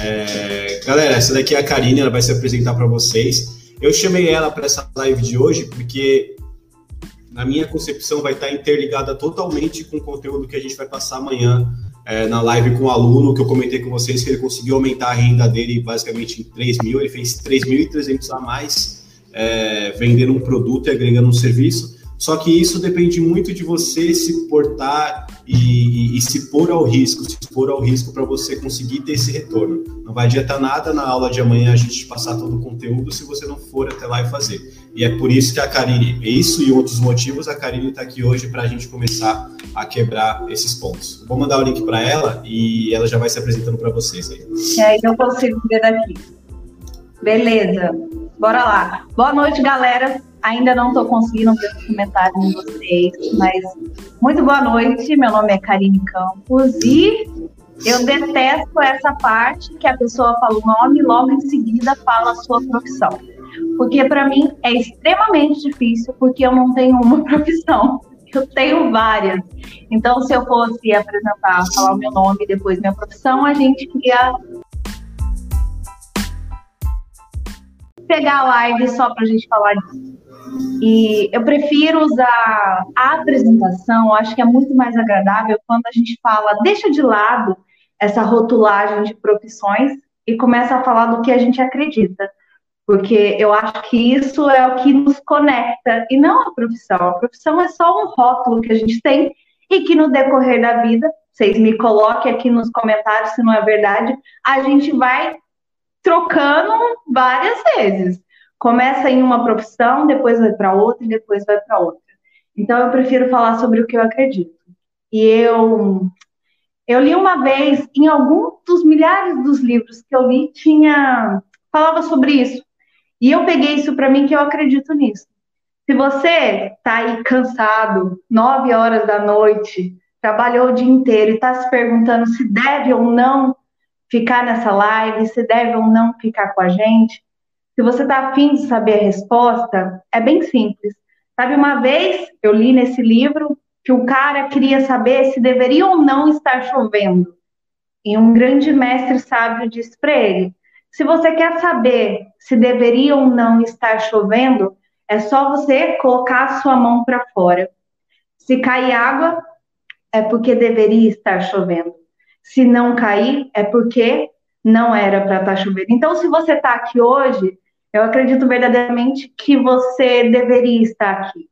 É, galera, essa daqui é a Karine, ela vai se apresentar para vocês. Eu chamei ela para essa live de hoje porque, na minha concepção, vai estar interligada totalmente com o conteúdo que a gente vai passar amanhã é, na live com o aluno, que eu comentei com vocês que ele conseguiu aumentar a renda dele basicamente em 3 mil, ele fez 3.300 a mais é, vendendo um produto e agregando um serviço. Só que isso depende muito de você se portar e, e, e se pôr ao risco, se pôr ao risco para você conseguir ter esse retorno. Não vai adiantar nada na aula de amanhã a gente passar todo o conteúdo se você não for até lá e fazer. E é por isso que a Karine, isso e outros motivos, a Karine está aqui hoje para a gente começar a quebrar esses pontos. Vou mandar o link para ela e ela já vai se apresentando para vocês aí. E aí eu consigo ver daqui. Beleza, bora lá. Boa noite, galera. Ainda não estou conseguindo ver os comentários de vocês, mas muito boa noite. Meu nome é Karine Campos e eu detesto essa parte que a pessoa fala o nome e logo em seguida fala a sua profissão. Porque para mim é extremamente difícil, porque eu não tenho uma profissão. Eu tenho várias. Então, se eu fosse apresentar, falar o meu nome e depois minha profissão, a gente ia pegar a live só para a gente falar disso. E eu prefiro usar a apresentação, acho que é muito mais agradável quando a gente fala, deixa de lado essa rotulagem de profissões e começa a falar do que a gente acredita. Porque eu acho que isso é o que nos conecta e não a profissão. A profissão é só um rótulo que a gente tem e que no decorrer da vida, vocês me coloquem aqui nos comentários se não é verdade, a gente vai trocando várias vezes. Começa em uma profissão, depois vai para outra e depois vai para outra. Então eu prefiro falar sobre o que eu acredito. E eu eu li uma vez em algum dos milhares dos livros que eu li tinha falava sobre isso. E eu peguei isso para mim que eu acredito nisso. Se você está aí cansado, nove horas da noite, trabalhou o dia inteiro e está se perguntando se deve ou não ficar nessa live, se deve ou não ficar com a gente, se você está afim de saber a resposta, é bem simples. Sabe, uma vez eu li nesse livro que o cara queria saber se deveria ou não estar chovendo. E um grande mestre sábio disse para ele: se você quer saber se deveria ou não estar chovendo, é só você colocar a sua mão para fora. Se cair água, é porque deveria estar chovendo. Se não cair, é porque não era para estar tá chovendo. Então, se você está aqui hoje, eu acredito verdadeiramente que você deveria estar aqui.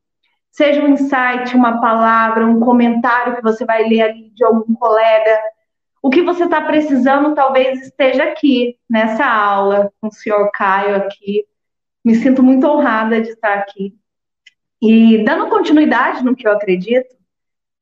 Seja um insight, uma palavra, um comentário que você vai ler ali de algum colega, o que você está precisando talvez esteja aqui, nessa aula, com o senhor Caio aqui. Me sinto muito honrada de estar aqui. E dando continuidade no que eu acredito,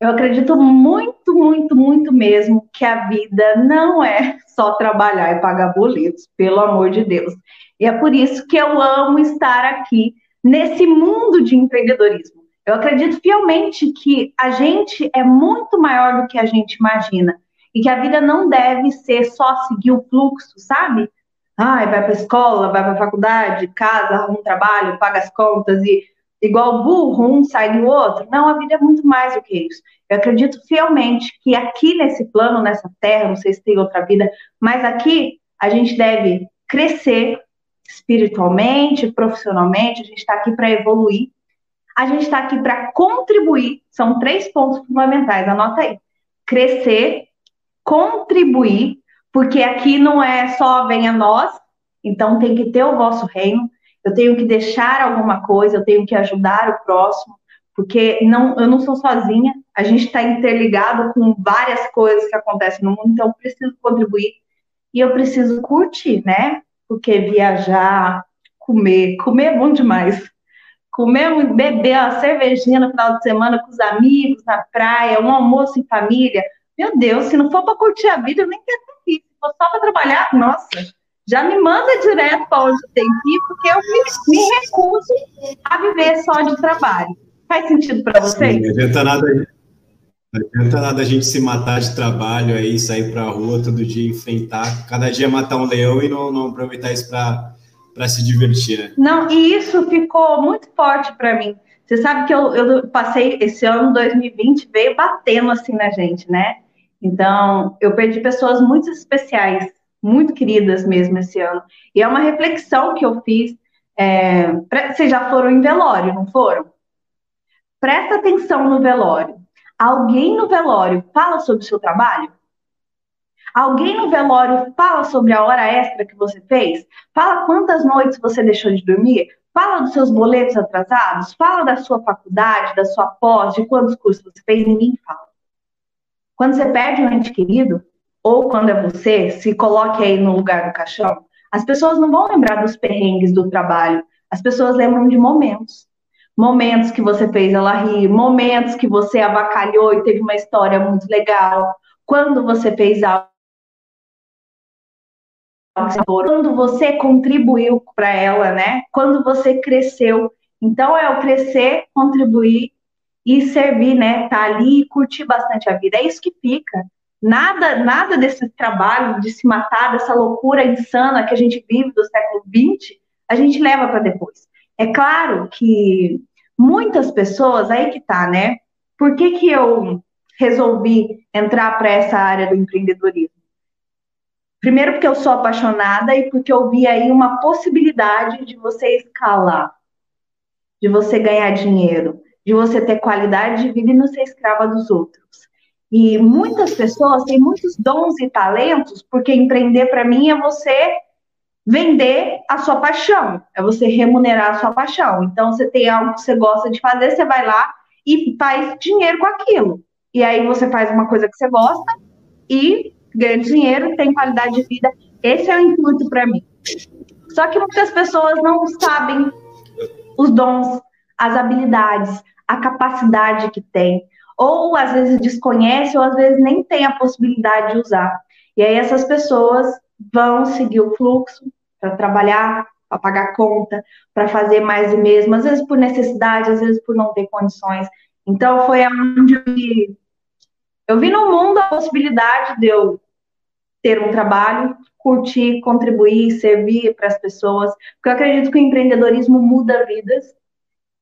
eu acredito muito, muito, muito mesmo que a vida não é só trabalhar e pagar boletos, pelo amor de Deus. E é por isso que eu amo estar aqui nesse mundo de empreendedorismo. Eu acredito fielmente que a gente é muito maior do que a gente imagina e que a vida não deve ser só seguir o fluxo, sabe? Ai, vai para escola, vai para faculdade, casa, arruma um trabalho, paga as contas e igual burro, um sai do outro. Não, a vida é muito mais do que isso. Eu acredito fielmente que aqui nesse plano, nessa terra, não sei se tem outra vida, mas aqui a gente deve crescer espiritualmente, profissionalmente, a gente está aqui para evoluir, a gente está aqui para contribuir, são três pontos fundamentais, anota aí. Crescer, contribuir, porque aqui não é só venha nós, então tem que ter o vosso reino, eu tenho que deixar alguma coisa, eu tenho que ajudar o próximo, porque não, eu não sou sozinha, a gente está interligado com várias coisas que acontecem no mundo, então eu preciso contribuir e eu preciso curtir, né? Porque viajar, comer, comer é bom demais. Comer, beber uma cervejinha no final de semana com os amigos, na praia, um almoço em família, meu Deus, se não for para curtir a vida, eu nem quero ir. Se for só para trabalhar, nossa, já me manda direto para onde tem que ir, porque eu me, me, recuso a viver só de trabalho. Faz sentido para vocês? Não adianta nada, não adianta nada a gente se matar de trabalho aí, sair para a rua todo dia, enfrentar, cada dia matar um leão e não, não aproveitar isso para se divertir, né? Não, e isso ficou muito forte para mim. Você sabe que eu, eu passei esse ano 2020 veio batendo assim na gente, né? Então, eu perdi pessoas muito especiais, muito queridas mesmo esse ano. E é uma reflexão que eu fiz. É, pra, vocês já foram em velório, não foram? Presta atenção no velório. Alguém no velório fala sobre o seu trabalho? Alguém no velório fala sobre a hora extra que você fez? Fala quantas noites você deixou de dormir? Fala dos seus boletos atrasados? Fala da sua faculdade, da sua pós, de quantos cursos você fez? Ninguém fala. Quando você perde um ente querido, ou quando é você, se coloque aí no lugar do caixão, as pessoas não vão lembrar dos perrengues do trabalho, as pessoas lembram de momentos. Momentos que você fez ela rir, momentos que você avacalhou e teve uma história muito legal, quando você fez algo quando você contribuiu para ela, né? Quando você cresceu. Então é o crescer, contribuir e servir, né? Tá ali e curtir bastante a vida. É isso que fica. Nada, nada desse trabalho de se matar, dessa loucura insana que a gente vive do século XX, a gente leva para depois. É claro que muitas pessoas, aí que tá, né? Por que, que eu resolvi entrar para essa área do empreendedorismo? Primeiro porque eu sou apaixonada e porque eu vi aí uma possibilidade de você escalar, de você ganhar dinheiro, de você ter qualidade de vida e não ser escrava dos outros. E muitas pessoas têm muitos dons e talentos, porque empreender para mim é você vender a sua paixão, é você remunerar a sua paixão. Então, você tem algo que você gosta de fazer, você vai lá e faz dinheiro com aquilo. E aí você faz uma coisa que você gosta e ganha dinheiro, tem qualidade de vida. Esse é o intuito para mim. Só que muitas pessoas não sabem os dons, as habilidades, a capacidade que tem. Ou às vezes desconhece, ou às vezes nem tem a possibilidade de usar. E aí essas pessoas vão seguir o fluxo para trabalhar, para pagar conta, para fazer mais e mesmo, às vezes por necessidade, às vezes por não ter condições. Então foi onde eu vi, eu vi no mundo a possibilidade de eu ter um trabalho, curtir, contribuir, servir para as pessoas, porque eu acredito que o empreendedorismo muda vidas,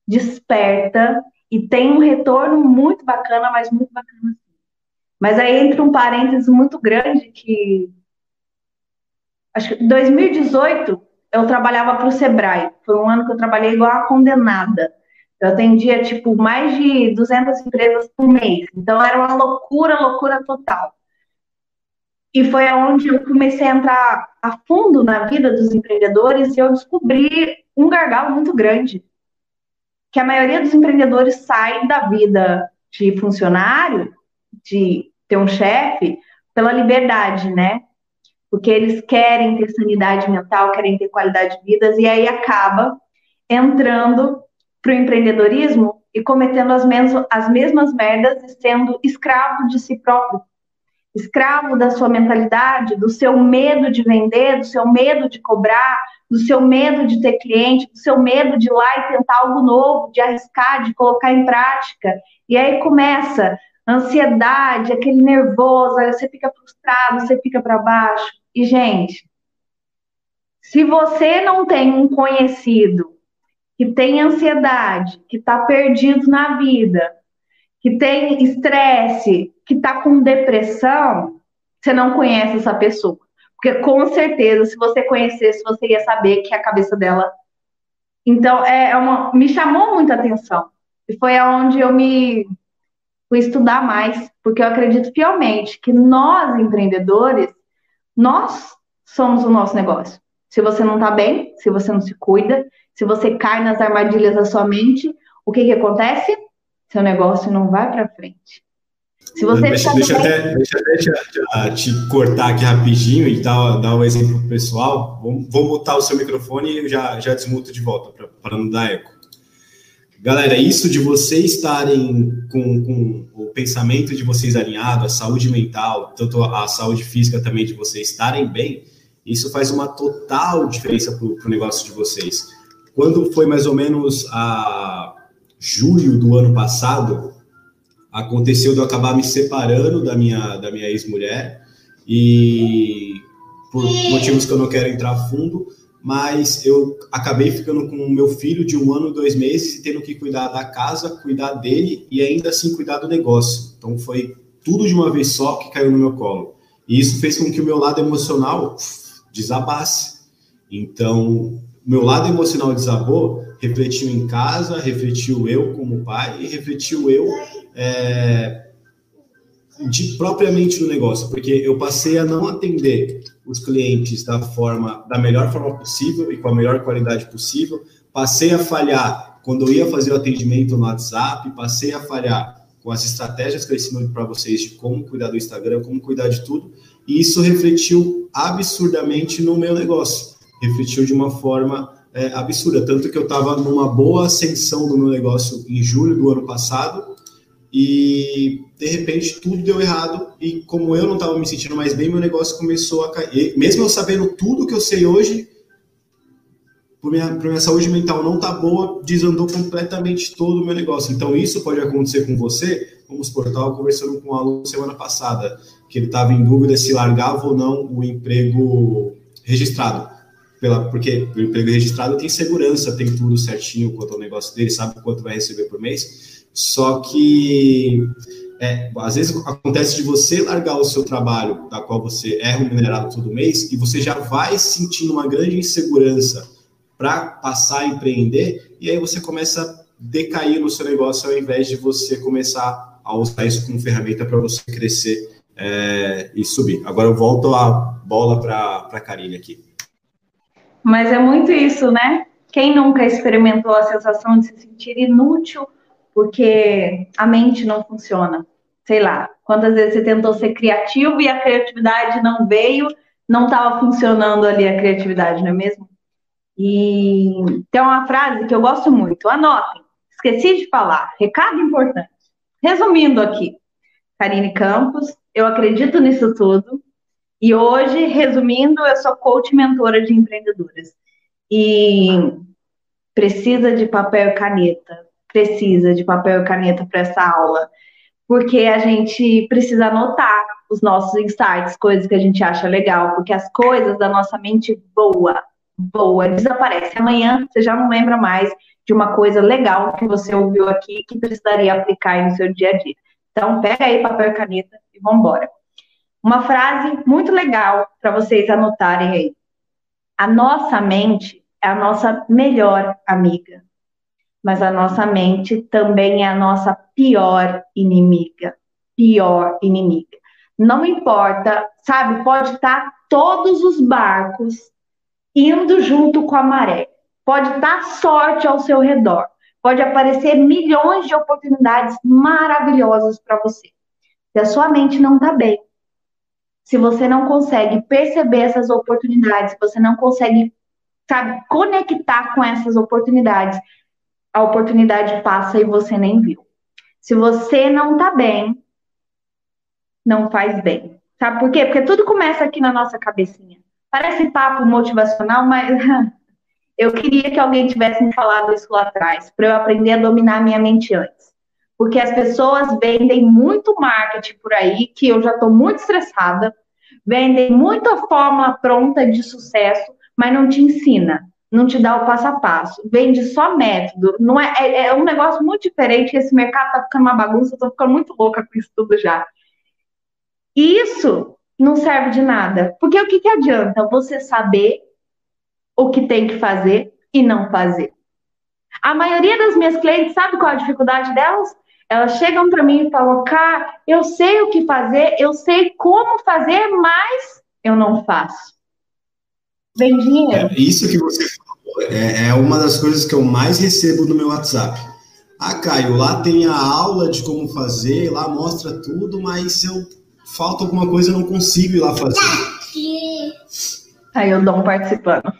desperta e tem um retorno muito bacana, mas muito bacana. Mas aí entra um parênteses muito grande que acho que 2018 eu trabalhava para o Sebrae. Foi um ano que eu trabalhei igual a condenada. Eu atendia, tipo, mais de 200 empresas por mês. Então, era uma loucura, loucura total. E foi onde eu comecei a entrar a fundo na vida dos empreendedores e eu descobri um gargalo muito grande. Que a maioria dos empreendedores sai da vida de funcionário, de ter um chefe, pela liberdade, né? Porque eles querem ter sanidade mental, querem ter qualidade de vida, e aí acaba entrando para o empreendedorismo e cometendo as, mesmas, as mesmas merdas e sendo escravo de si próprio escravo da sua mentalidade, do seu medo de vender, do seu medo de cobrar, do seu medo de ter cliente, do seu medo de ir lá e tentar algo novo, de arriscar, de colocar em prática. E aí começa ansiedade, aquele nervoso, aí você fica frustrado, você fica para baixo. E, gente, se você não tem um conhecido que tem ansiedade, que está perdido na vida, que tem estresse, que está com depressão, você não conhece essa pessoa. Porque com certeza, se você conhecesse, você ia saber que a cabeça dela. Então, é, é uma... me chamou muita atenção. E foi aonde eu me fui estudar mais, porque eu acredito fielmente que nós, empreendedores, nós somos o nosso negócio. Se você não está bem, se você não se cuida, se você cai nas armadilhas da sua mente, o que, que acontece? Seu negócio não vai para frente. Se você deixa, deixa, até, deixa até te, te, cortar aqui rapidinho e dar, dar um exemplo pro pessoal. Vou, vou mutar o seu microfone e já, já desmuto de volta para não dar eco. Galera, isso de vocês estarem com, com, o pensamento de vocês alinhado, a saúde mental, tanto a saúde física também de vocês estarem bem, isso faz uma total diferença para o negócio de vocês. Quando foi mais ou menos a julho do ano passado, aconteceu de eu acabar me separando da minha, da minha ex-mulher e por motivos que eu não quero entrar fundo, mas eu acabei ficando com o meu filho de um ano, dois meses e tendo que cuidar da casa, cuidar dele e ainda assim cuidar do negócio. Então foi tudo de uma vez só que caiu no meu colo. E isso fez com que o meu lado emocional desabasse. Então, meu lado emocional desabou, refletiu em casa, refletiu eu como pai e refletiu eu é, de, propriamente no negócio, porque eu passei a não atender os clientes da forma da melhor forma possível e com a melhor qualidade possível, passei a falhar quando eu ia fazer o atendimento no WhatsApp, passei a falhar com as estratégias que eu ensino para vocês de como cuidar do Instagram, como cuidar de tudo, e isso refletiu absurdamente no meu negócio, refletiu de uma forma é, absurda, tanto que eu estava numa boa ascensão do meu negócio em julho do ano passado, e de repente tudo deu errado, e como eu não estava me sentindo mais bem, meu negócio começou a cair, mesmo eu sabendo tudo que eu sei hoje, por minha, por minha saúde mental não tá boa, desandou completamente todo o meu negócio. Então, isso pode acontecer com você. Vamos por tal, conversando com um aluno semana passada, que ele estava em dúvida se largava ou não o emprego registrado. Pela, porque o emprego registrado tem segurança, tem tudo certinho quanto ao negócio dele, sabe quanto vai receber por mês. Só que é, às vezes acontece de você largar o seu trabalho, da qual você é remunerado todo mês, e você já vai sentindo uma grande insegurança para passar a empreender, e aí você começa a decair no seu negócio ao invés de você começar a usar isso como ferramenta para você crescer é, e subir. Agora eu volto a bola para a Karine aqui. Mas é muito isso, né? Quem nunca experimentou a sensação de se sentir inútil porque a mente não funciona? Sei lá, quantas vezes você tentou ser criativo e a criatividade não veio, não estava funcionando ali a criatividade, não é mesmo? E tem uma frase que eu gosto muito, anotem, esqueci de falar, recado importante. Resumindo aqui, Karine Campos, eu acredito nisso tudo, e hoje, resumindo, eu sou coach mentora de empreendedoras. E precisa de papel e caneta, precisa de papel e caneta para essa aula, porque a gente precisa anotar os nossos insights, coisas que a gente acha legal, porque as coisas da nossa mente boa boa, desaparece. Amanhã você já não lembra mais de uma coisa legal que você ouviu aqui que precisaria aplicar no seu dia a dia. Então, pega aí papel e caneta e vamos embora. Uma frase muito legal para vocês anotarem aí. A nossa mente é a nossa melhor amiga, mas a nossa mente também é a nossa pior inimiga. Pior inimiga. Não importa, sabe? Pode estar todos os barcos indo junto com a maré. Pode dar sorte ao seu redor. Pode aparecer milhões de oportunidades maravilhosas para você. Se a sua mente não está bem, se você não consegue perceber essas oportunidades, você não consegue, sabe, conectar com essas oportunidades, a oportunidade passa e você nem viu. Se você não está bem, não faz bem. Sabe por quê? Porque tudo começa aqui na nossa cabecinha. Parece papo motivacional, mas eu queria que alguém tivesse me falado isso lá atrás, para eu aprender a dominar minha mente antes. Porque as pessoas vendem muito marketing por aí, que eu já estou muito estressada, vendem muita fórmula pronta de sucesso, mas não te ensina, não te dá o passo a passo, vende só método. Não é, é, é um negócio muito diferente. Esse mercado está ficando uma bagunça, estou ficando muito louca com isso tudo já. Isso não serve de nada. Porque o que, que adianta você saber o que tem que fazer e não fazer? A maioria das minhas clientes sabe qual é a dificuldade delas? Elas chegam para mim e falam, cara, eu sei o que fazer, eu sei como fazer, mas eu não faço. Vem dinheiro. É, isso que você falou é, é uma das coisas que eu mais recebo no meu WhatsApp. Ah, Caio, lá tem a aula de como fazer, lá mostra tudo, mas eu falta alguma coisa, eu não consigo ir lá fazer. Aí eu dou um participando.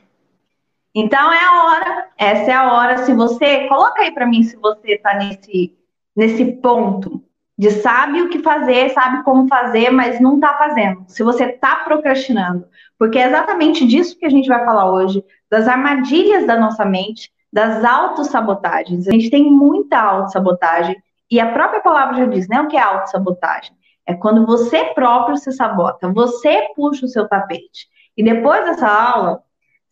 Então é a hora, essa é a hora. Se você, coloca aí para mim se você está nesse, nesse ponto de sabe o que fazer, sabe como fazer, mas não está fazendo. Se você está procrastinando, porque é exatamente disso que a gente vai falar hoje, das armadilhas da nossa mente, das autossabotagens. A gente tem muita autossabotagem, e a própria palavra já diz, né? O que é autossabotagem? É quando você próprio se sabota, você puxa o seu tapete. E depois dessa aula,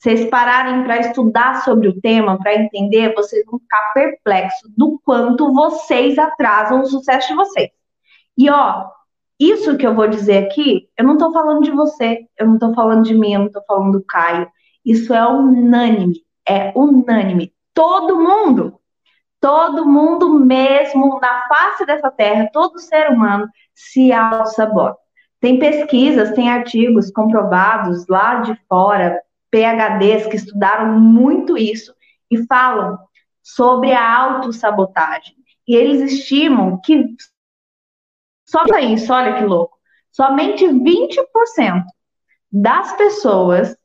vocês pararem para estudar sobre o tema, para entender, vocês vão ficar perplexos do quanto vocês atrasam o sucesso de vocês. E ó, isso que eu vou dizer aqui, eu não estou falando de você, eu não estou falando de mim, eu não estou falando do Caio. Isso é unânime, é unânime. Todo mundo, todo mundo mesmo na face dessa terra, todo ser humano se auto-sabota. Tem pesquisas, tem artigos comprovados lá de fora, PHDs que estudaram muito isso e falam sobre a autossabotagem. E eles estimam que só isso, olha que louco. Somente 20% das pessoas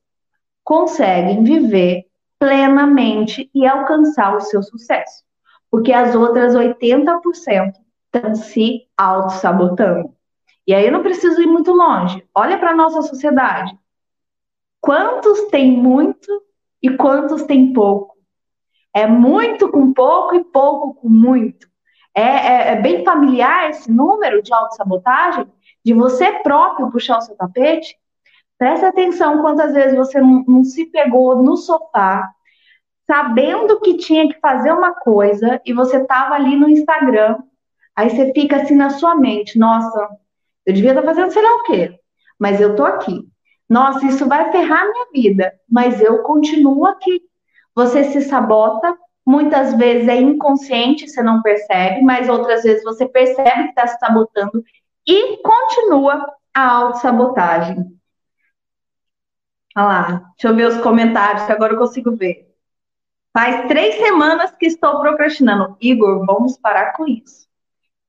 conseguem viver plenamente e alcançar o seu sucesso. Porque as outras 80% estão se auto-sabotando. E aí eu não preciso ir muito longe. Olha para a nossa sociedade. Quantos tem muito e quantos tem pouco? É muito com pouco e pouco com muito. É, é, é bem familiar esse número de autossabotagem, de você próprio puxar o seu tapete. Presta atenção quantas vezes você não, não se pegou no sofá, sabendo que tinha que fazer uma coisa, e você estava ali no Instagram, aí você fica assim na sua mente, nossa, eu devia estar tá fazendo sei lá o quê, mas eu tô aqui. Nossa, isso vai ferrar minha vida, mas eu continuo aqui. Você se sabota Muitas vezes é inconsciente, você não percebe, mas outras vezes você percebe que está se sabotando e continua a autossabotagem. Olha lá, deixa eu ver os comentários, que agora eu consigo ver. Faz três semanas que estou procrastinando. Igor, vamos parar com isso.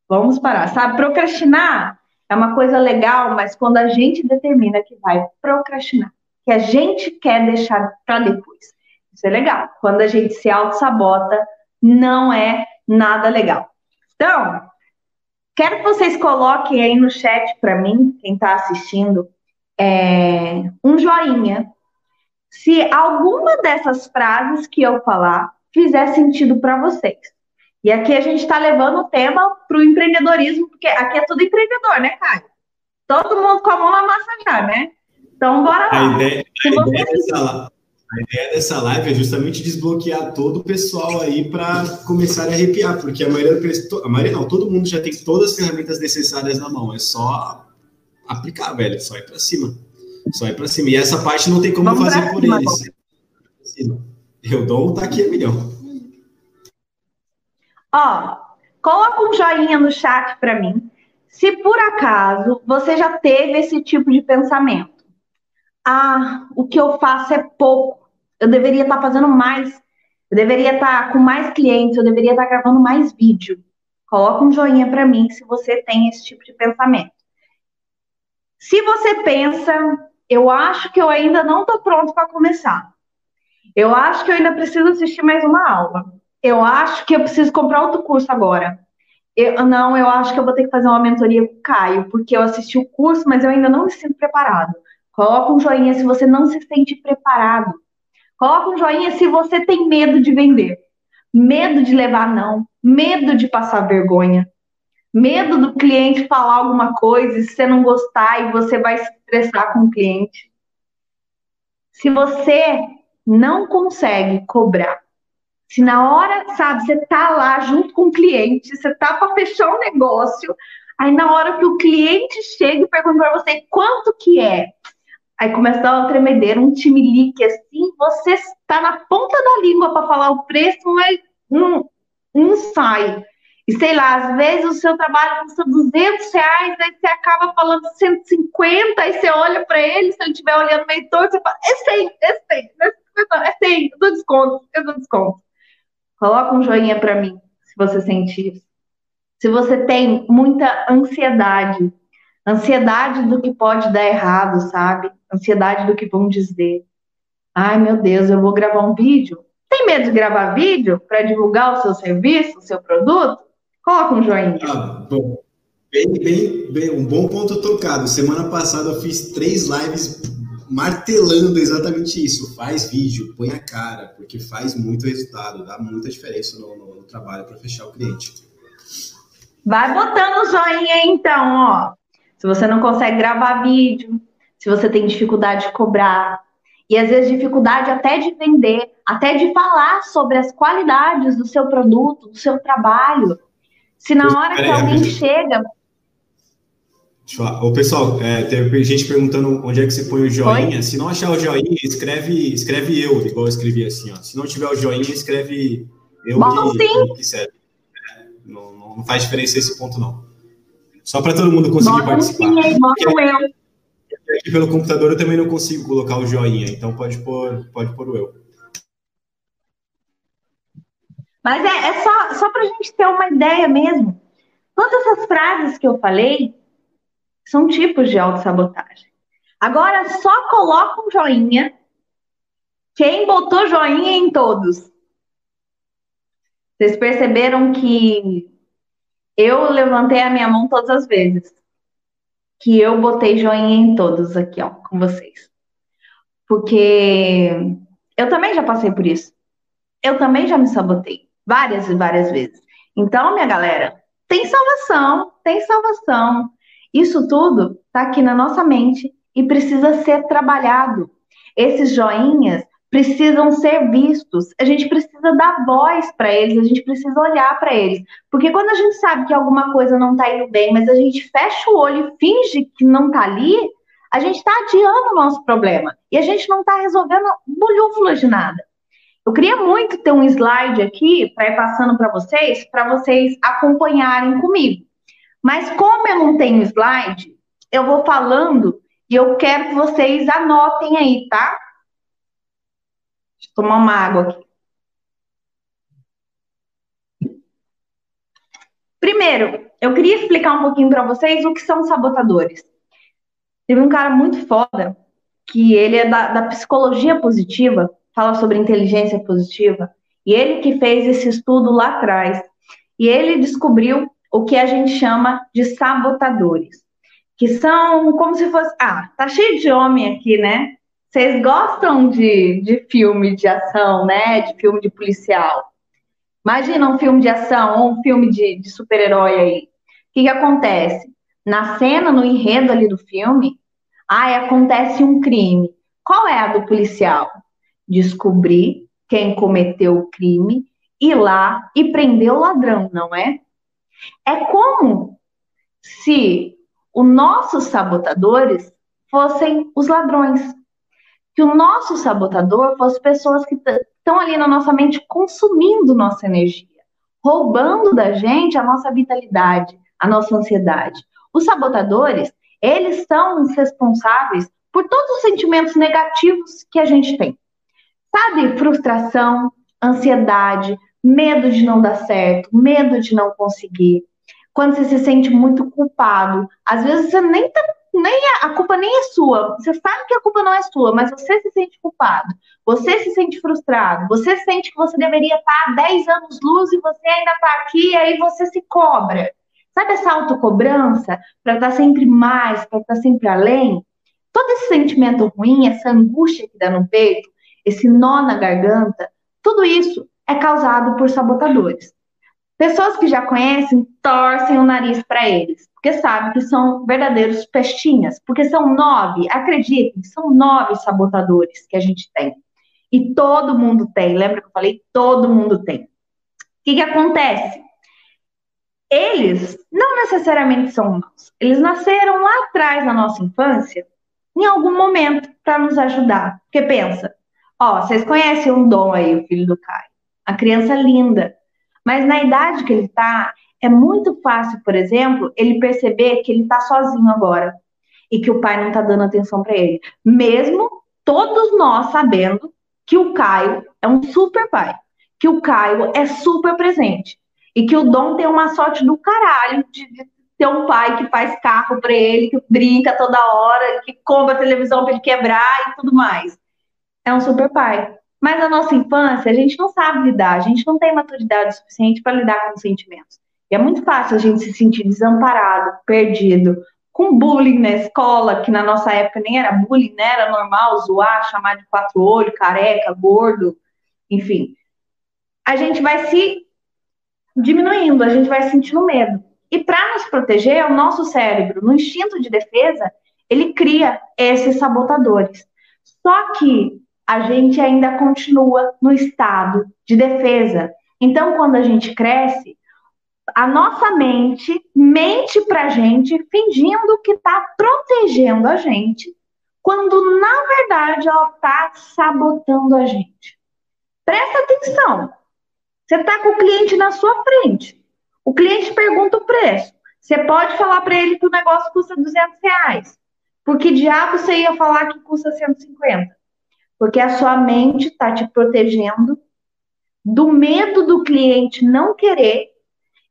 Vamos parar. Sabe, procrastinar é uma coisa legal, mas quando a gente determina que vai procrastinar, que a gente quer deixar para depois. Isso é legal. Quando a gente se auto-sabota, não é nada legal. Então, quero que vocês coloquem aí no chat para mim, quem está assistindo, é, um joinha. Se alguma dessas frases que eu falar fizer sentido para vocês. E aqui a gente está levando o tema para o empreendedorismo, porque aqui é tudo empreendedor, né, Caio? Todo mundo com a mão na massa já, né? Então, bora lá. A ideia, a ideia dessa, a ideia dessa live é justamente desbloquear todo o pessoal aí para começar a arrepiar, porque a maioria, a maioria não, todo mundo já tem todas as ferramentas necessárias na mão, é só aplicar, velho, só ir para cima. Só ir para cima. E essa parte não tem como Vamos fazer por cima, eles. Eu dou um tá aqui a milhão. Ó, coloca um joinha no chat para mim. Se por acaso você já teve esse tipo de pensamento, ah, o que eu faço é pouco, eu deveria estar fazendo mais, eu deveria estar com mais clientes, eu deveria estar gravando mais vídeo. Coloca um joinha para mim se você tem esse tipo de pensamento. Se você pensa, eu acho que eu ainda não estou pronto para começar. Eu acho que eu ainda preciso assistir mais uma aula. Eu acho que eu preciso comprar outro curso agora. Eu, não, eu acho que eu vou ter que fazer uma mentoria com o Caio, porque eu assisti o curso, mas eu ainda não me sinto preparado. Coloca um joinha se você não se sente preparado. Coloca um joinha se você tem medo de vender, medo de levar não, medo de passar vergonha, medo do cliente falar alguma coisa e você não gostar e você vai se estressar com o cliente. Se você não consegue cobrar, se na hora, sabe, você tá lá junto com o cliente, você tá para fechar um negócio, aí na hora que o cliente chega e pergunta para você quanto que é, Aí começa a dar uma tremedeira, um timelique assim, você está na ponta da língua para falar o preço, mas não, não sai. E sei lá, às vezes o seu trabalho custa 200 reais, aí você acaba falando 150, aí você olha para ele, se ele estiver olhando meio torto, você fala, é 100, é 100, é 100, eu dou desconto, eu dou desconto. Coloca um joinha para mim, se você sentir. Se você tem muita ansiedade, ansiedade do que pode dar errado, sabe? ansiedade do que vão dizer. Ai, meu Deus, eu vou gravar um vídeo. Tem medo de gravar vídeo para divulgar o seu serviço, o seu produto? Coloca um joinha. Ah, bom. Bem, bem, bem, um bom ponto tocado. Semana passada eu fiz três lives martelando exatamente isso. Faz vídeo, põe a cara, porque faz muito resultado, dá muita diferença no, no, no trabalho para fechar o cliente. Vai botando o joinha então, ó. Se você não consegue gravar vídeo, se você tem dificuldade de cobrar, e às vezes dificuldade até de vender, até de falar sobre as qualidades do seu produto, do seu trabalho. Se na hora que alguém chega. Ô, pessoal, é, teve gente perguntando onde é que você põe o joinha. Oi? Se não achar o joinha, escreve, escreve eu, igual eu escrevi assim. Ó. Se não tiver o joinha, escreve eu Bom, que, que serve. É, não, não, faz diferença esse ponto, não. Só para todo mundo conseguir Bota participar. Sim, aí, bota o eu. Aqui pelo computador eu também não consigo colocar o joinha, então pode pôr, pode pôr o eu. Mas é, é só, só para a gente ter uma ideia mesmo. Todas essas frases que eu falei são tipos de autossabotagem. Agora, só coloca um joinha quem botou joinha em todos. Vocês perceberam que eu levantei a minha mão todas as vezes. Que eu botei joinha em todos aqui, ó, com vocês. Porque eu também já passei por isso. Eu também já me sabotei várias e várias vezes. Então, minha galera, tem salvação, tem salvação. Isso tudo está aqui na nossa mente e precisa ser trabalhado. Esses joinhas precisam ser vistos. A gente precisa dar voz para eles, a gente precisa olhar para eles. Porque quando a gente sabe que alguma coisa não está indo bem, mas a gente fecha o olho e finge que não está ali, a gente está adiando o nosso problema. E a gente não está resolvendo bolhúfulas de nada. Eu queria muito ter um slide aqui para ir passando para vocês, para vocês acompanharem comigo. Mas como eu não tenho slide, eu vou falando e eu quero que vocês anotem aí, tá? Deixa eu tomar uma água aqui. Primeiro, eu queria explicar um pouquinho para vocês o que são sabotadores. Teve um cara muito foda, que ele é da, da psicologia positiva, fala sobre inteligência positiva, e ele que fez esse estudo lá atrás. E ele descobriu o que a gente chama de sabotadores, que são como se fosse. Ah, tá cheio de homem aqui, né? Vocês gostam de, de filme de ação, né? De filme de policial. Imagina um filme de ação ou um filme de, de super-herói aí. O que, que acontece? Na cena, no enredo ali do filme, ai, acontece um crime. Qual é a do policial? Descobrir quem cometeu o crime, ir lá e prender o ladrão, não é? É como se os nossos sabotadores fossem os ladrões. Que o nosso sabotador fosse pessoas que estão ali na nossa mente consumindo nossa energia, roubando da gente a nossa vitalidade, a nossa ansiedade. Os sabotadores, eles são os responsáveis por todos os sentimentos negativos que a gente tem. Sabe, frustração, ansiedade, medo de não dar certo, medo de não conseguir. Quando você se sente muito culpado, às vezes você nem tá, nem a, a culpa nem é sua. Você sabe que a culpa não é sua, mas você se sente culpado. Você se sente frustrado. Você sente que você deveria estar 10 anos luz e você ainda está aqui, e aí você se cobra. Sabe essa autocobrança para estar tá sempre mais, para estar tá sempre além? Todo esse sentimento ruim, essa angústia que dá no peito, esse nó na garganta, tudo isso é causado por sabotadores. Pessoas que já conhecem torcem o nariz para eles, porque sabem que são verdadeiros pestinhas, porque são nove, acreditem, são nove sabotadores que a gente tem. E todo mundo tem, lembra que eu falei? Todo mundo tem. O que, que acontece? Eles não necessariamente são maus. Eles nasceram lá atrás na nossa infância, em algum momento, para nos ajudar. Porque pensa, ó, vocês conhecem um Dom aí, o filho do Caio a criança linda. Mas na idade que ele está, é muito fácil, por exemplo, ele perceber que ele está sozinho agora e que o pai não está dando atenção para ele. Mesmo todos nós sabendo que o Caio é um super pai, que o Caio é super presente e que o Dom tem uma sorte do caralho de, de ter um pai que faz carro para ele, que brinca toda hora, que compra televisão para ele quebrar e tudo mais. É um super pai. Mas na nossa infância, a gente não sabe lidar, a gente não tem maturidade suficiente para lidar com os sentimentos. E é muito fácil a gente se sentir desamparado, perdido, com bullying na escola, que na nossa época nem era bullying, né? Era normal zoar, chamar de quatro olhos, careca, gordo, enfim. A gente vai se diminuindo, a gente vai sentindo medo. E para nos proteger, o nosso cérebro, no instinto de defesa, ele cria esses sabotadores. Só que a gente ainda continua no estado de defesa. Então, quando a gente cresce, a nossa mente mente pra gente fingindo que tá protegendo a gente, quando na verdade ela tá sabotando a gente. Presta atenção. Você tá com o cliente na sua frente. O cliente pergunta o preço. Você pode falar para ele que o negócio custa 200 reais. Por que diabo você ia falar que custa 150? Porque a sua mente está te protegendo do medo do cliente não querer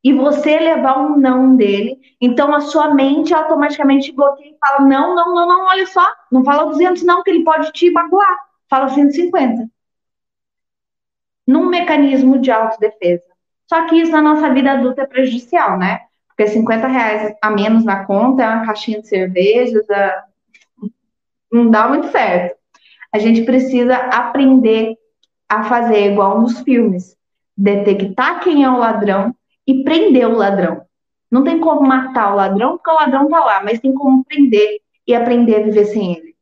e você levar um não dele. Então a sua mente automaticamente bloqueia e fala: não, não, não, não, olha só, não fala 200 não, que ele pode te magoar. Fala 150. Num mecanismo de autodefesa. Só que isso na nossa vida adulta é prejudicial, né? Porque 50 reais a menos na conta é uma caixinha de cervejas, é... não dá muito certo. A gente precisa aprender a fazer igual nos filmes, detectar quem é o ladrão e prender o ladrão. Não tem como matar o ladrão, porque o ladrão tá lá, mas tem como prender e aprender a viver sem ele.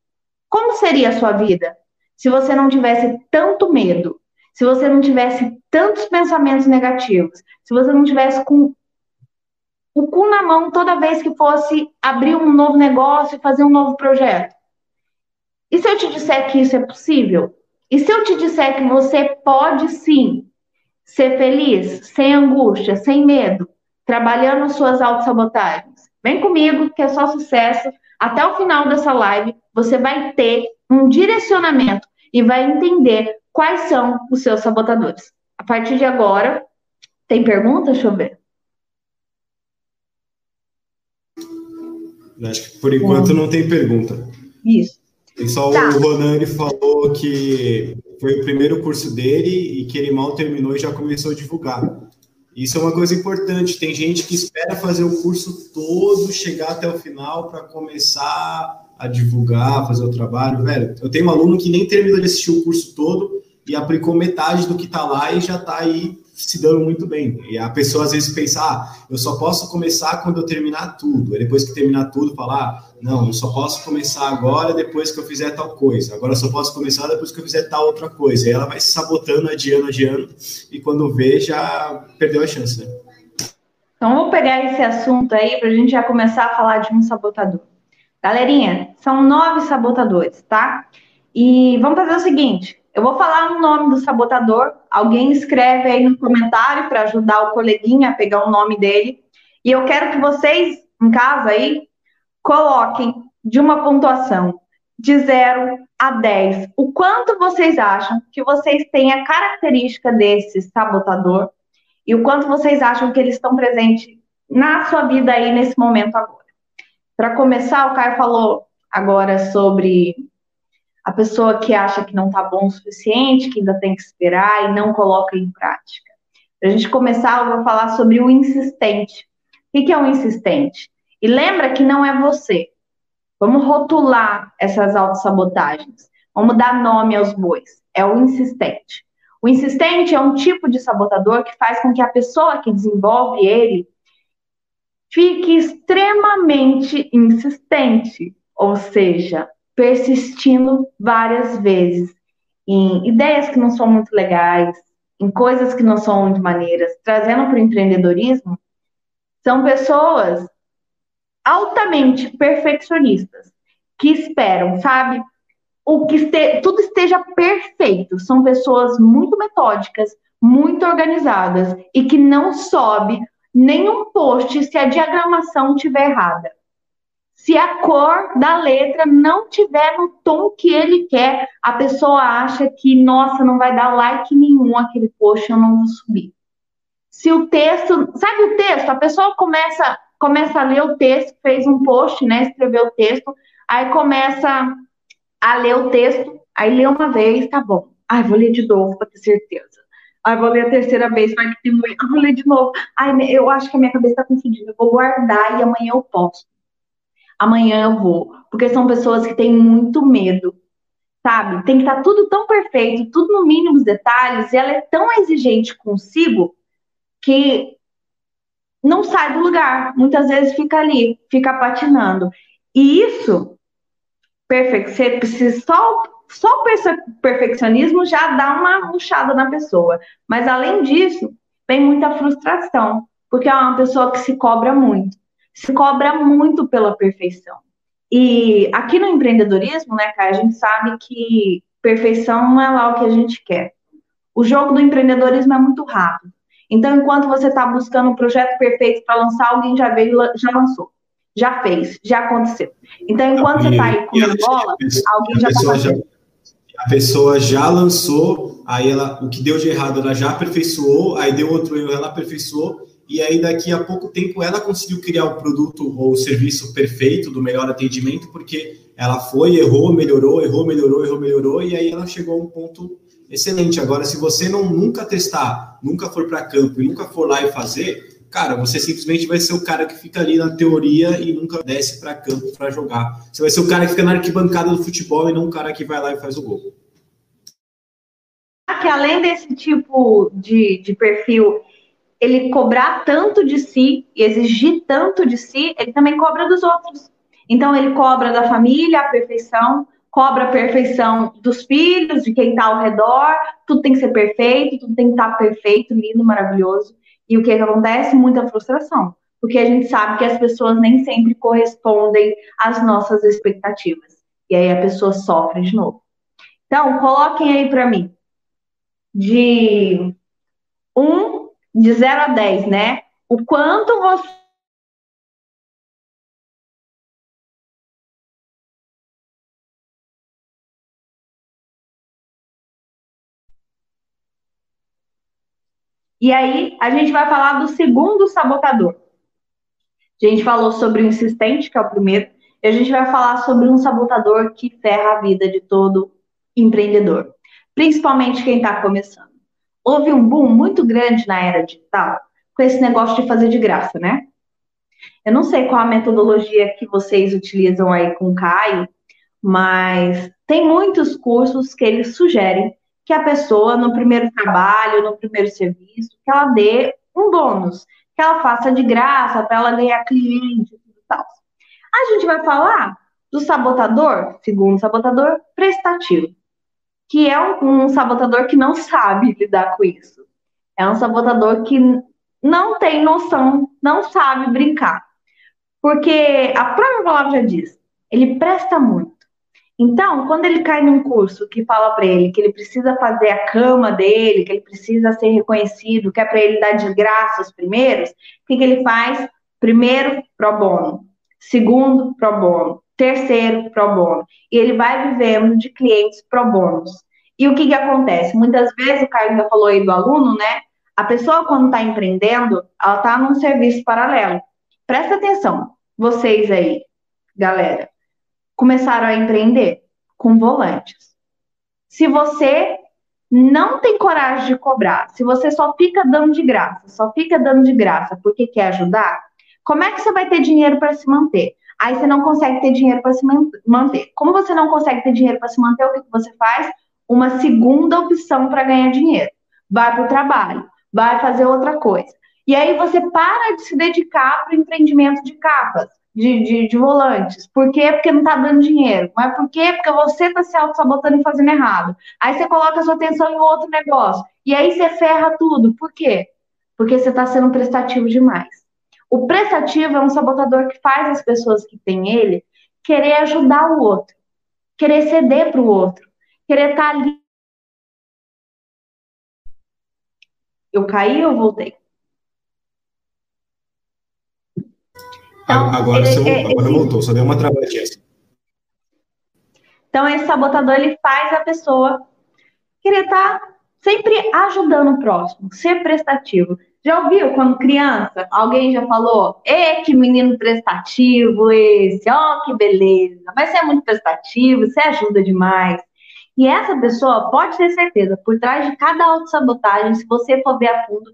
Como seria a sua vida se você não tivesse tanto medo, se você não tivesse tantos pensamentos negativos, se você não tivesse com o cu na mão toda vez que fosse abrir um novo negócio, fazer um novo projeto. E se eu te disser que isso é possível? E se eu te disser que você pode sim ser feliz, sem angústia, sem medo, trabalhando suas autossabotagens? Vem comigo, que é só sucesso. Até o final dessa live, você vai ter um direcionamento e vai entender quais são os seus sabotadores. A partir de agora, tem pergunta? Deixa eu ver. Acho que por enquanto não tem pergunta. Isso. E só tá. o Ronan ele falou que foi o primeiro curso dele e que ele mal terminou e já começou a divulgar. Isso é uma coisa importante. Tem gente que espera fazer o curso todo, chegar até o final para começar a divulgar, fazer o trabalho. Velho, eu tenho um aluno que nem terminou de assistir o curso todo e aplicou metade do que está lá e já está aí se dando muito bem. E a pessoa às vezes pensa, ah, eu só posso começar quando eu terminar tudo. Aí depois que terminar tudo, falar, ah, não, eu só posso começar agora depois que eu fizer tal coisa. Agora eu só posso começar depois que eu fizer tal outra coisa. E ela vai se sabotando, adiando, adiando, e quando vê, já perdeu a chance, né? Então vamos pegar esse assunto aí para a gente já começar a falar de um sabotador. Galerinha, são nove sabotadores, tá? E vamos fazer o seguinte: eu vou falar o nome do sabotador, alguém escreve aí no comentário para ajudar o coleguinha a pegar o nome dele. E eu quero que vocês, em casa aí, coloquem de uma pontuação de 0 a 10 o quanto vocês acham que vocês têm a característica desse sabotador e o quanto vocês acham que eles estão presentes na sua vida aí nesse momento agora. Para começar, o Caio falou agora sobre a pessoa que acha que não está bom o suficiente, que ainda tem que esperar e não coloca em prática. Para a gente começar, eu vou falar sobre o insistente. O que é o insistente? E lembra que não é você. Vamos rotular essas autossabotagens. Vamos dar nome aos bois. É o insistente. O insistente é um tipo de sabotador que faz com que a pessoa que desenvolve ele fique extremamente insistente, ou seja, persistindo várias vezes em ideias que não são muito legais, em coisas que não são muito maneiras, trazendo para o empreendedorismo, são pessoas altamente perfeccionistas que esperam, sabe, o que este, tudo esteja perfeito. São pessoas muito metódicas, muito organizadas e que não sobe nenhum post se a diagramação estiver errada se a cor da letra não tiver no tom que ele quer, a pessoa acha que, nossa, não vai dar like nenhum aquele post, eu não vou subir. Se o texto, sabe o texto? A pessoa começa, começa a ler o texto, fez um post, né? Escreveu o texto, aí começa a ler o texto, aí lê uma vez, tá bom. Ai, vou ler de novo para ter certeza. Ai, vou ler a terceira vez, vai que tem muito. Vou ler de novo. Ai, eu acho que a minha cabeça tá confundida. Eu vou guardar e amanhã eu posto amanhã eu vou. Porque são pessoas que têm muito medo, sabe? Tem que estar tá tudo tão perfeito, tudo no mínimo detalhes, e ela é tão exigente consigo que não sai do lugar. Muitas vezes fica ali, fica patinando. E isso, perfec só, só o perfeccionismo já dá uma murchada na pessoa. Mas além disso, vem muita frustração porque é uma pessoa que se cobra muito, se cobra muito pela perfeição. E aqui no empreendedorismo, né, cara, a gente sabe que perfeição não é lá o que a gente quer. O jogo do empreendedorismo é muito rápido. Então, enquanto você está buscando um projeto perfeito para lançar, alguém já veio, já lançou, já fez, já aconteceu. Então, enquanto você está aí com a bola, alguém já está fazendo. A pessoa já lançou, aí ela, o que deu de errado, ela já aperfeiçoou, aí deu outro erro, ela aperfeiçoou, e aí daqui a pouco tempo ela conseguiu criar o produto ou o serviço perfeito do melhor atendimento, porque ela foi, errou, melhorou, errou, melhorou, errou, melhorou, e aí ela chegou a um ponto excelente. Agora, se você não nunca testar, nunca for para campo e nunca for lá e fazer, cara, você simplesmente vai ser o cara que fica ali na teoria e nunca desce para campo para jogar. Você vai ser o cara que fica na arquibancada do futebol e não o cara que vai lá e faz o gol. Que além desse tipo de, de perfil ele cobrar tanto de si e exigir tanto de si, ele também cobra dos outros. Então, ele cobra da família a perfeição, cobra a perfeição dos filhos, de quem está ao redor, tudo tem que ser perfeito, tudo tem que estar tá perfeito, lindo, maravilhoso. E o que, que acontece? Muita frustração, porque a gente sabe que as pessoas nem sempre correspondem às nossas expectativas. E aí a pessoa sofre de novo. Então, coloquem aí para mim, de um de 0 a 10, né? O quanto você E aí, a gente vai falar do segundo sabotador. A gente falou sobre o insistente, que é o primeiro, e a gente vai falar sobre um sabotador que ferra a vida de todo empreendedor, principalmente quem está começando houve um boom muito grande na era digital com esse negócio de fazer de graça, né? Eu não sei qual a metodologia que vocês utilizam aí com o Caio, mas tem muitos cursos que eles sugerem que a pessoa, no primeiro trabalho, no primeiro serviço, que ela dê um bônus, que ela faça de graça para ela ganhar cliente e tal. A gente vai falar do sabotador, segundo sabotador, prestativo que é um, um sabotador que não sabe lidar com isso. É um sabotador que não tem noção, não sabe brincar. Porque a própria palavra já diz, ele presta muito. Então, quando ele cai num curso que fala para ele que ele precisa fazer a cama dele, que ele precisa ser reconhecido, que é para ele dar de graça os primeiros, o que, que ele faz? Primeiro, pro bono. Segundo, pro bono terceiro pro bono. E ele vai vivendo de clientes pro bônus. E o que, que acontece? Muitas vezes, o Caio ainda falou aí do aluno, né? A pessoa, quando está empreendendo, ela está num serviço paralelo. Presta atenção, vocês aí, galera, começaram a empreender com volantes. Se você não tem coragem de cobrar, se você só fica dando de graça, só fica dando de graça porque quer ajudar, como é que você vai ter dinheiro para se manter? Aí você não consegue ter dinheiro para se manter. Como você não consegue ter dinheiro para se manter, o que, que você faz? Uma segunda opção para ganhar dinheiro. Vai para o trabalho, vai fazer outra coisa. E aí você para de se dedicar para o empreendimento de capas, de, de, de, volantes. Por quê? Porque não está dando dinheiro. Mas por quê? Porque você está se auto-sabotando e fazendo errado. Aí você coloca a sua atenção em outro negócio. E aí você ferra tudo. Por quê? Porque você está sendo prestativo demais. O prestativo é um sabotador que faz as pessoas que têm ele querer ajudar o outro, querer ceder para o outro, querer estar tá ali. Eu caí ou voltei? Então, agora ele, é, agora esse... voltou, só deu uma travadinha. Então, esse sabotador ele faz a pessoa querer estar tá sempre ajudando o próximo, ser prestativo. Já ouviu quando criança? Alguém já falou, e que menino prestativo esse, ó, oh, que beleza. Mas você é muito prestativo, você ajuda demais. E essa pessoa, pode ter certeza, por trás de cada autossabotagem, se você for ver a fundo,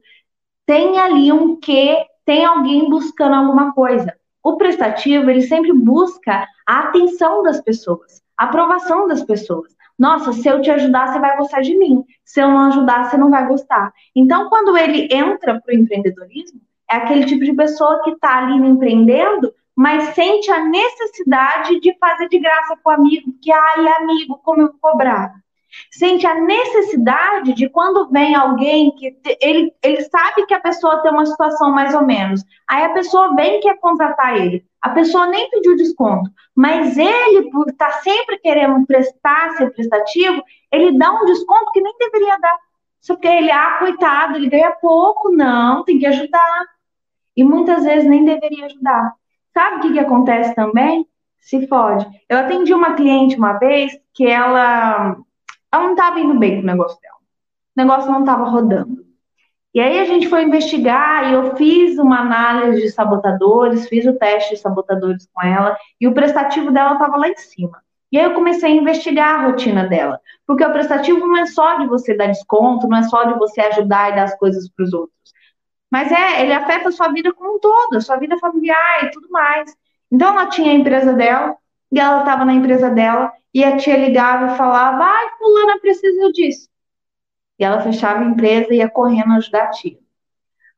tem ali um que tem alguém buscando alguma coisa. O prestativo, ele sempre busca a atenção das pessoas, a aprovação das pessoas. Nossa, se eu te ajudar, você vai gostar de mim. Se eu não ajudar, você não vai gostar. Então, quando ele entra para o empreendedorismo, é aquele tipo de pessoa que está ali empreendendo, mas sente a necessidade de fazer de graça com o amigo, porque, ai, amigo, como eu vou cobrar? Sente a necessidade de quando vem alguém que ele, ele sabe que a pessoa tem uma situação mais ou menos. Aí a pessoa vem e quer contratar ele. A pessoa nem pediu desconto, mas ele, por estar tá sempre querendo prestar, ser prestativo, ele dá um desconto que nem deveria dar. Só porque ele, ah, coitado, ele ganha pouco. Não, tem que ajudar. E muitas vezes nem deveria ajudar. Sabe o que, que acontece também? Se fode. Eu atendi uma cliente uma vez que ela, ela não estava indo bem com o negócio dela. O negócio não estava rodando. E aí a gente foi investigar e eu fiz uma análise de sabotadores, fiz o teste de sabotadores com ela e o prestativo dela estava lá em cima. E aí eu comecei a investigar a rotina dela, porque o prestativo não é só de você dar desconto, não é só de você ajudar e dar as coisas para os outros. Mas é, ele afeta a sua vida como um todo, a sua vida familiar e tudo mais. Então ela tinha a empresa dela, e ela estava na empresa dela, e a tia ligava e falava, ai, fulana precisa disso. E ela fechava a empresa e ia correndo ajudar a tia.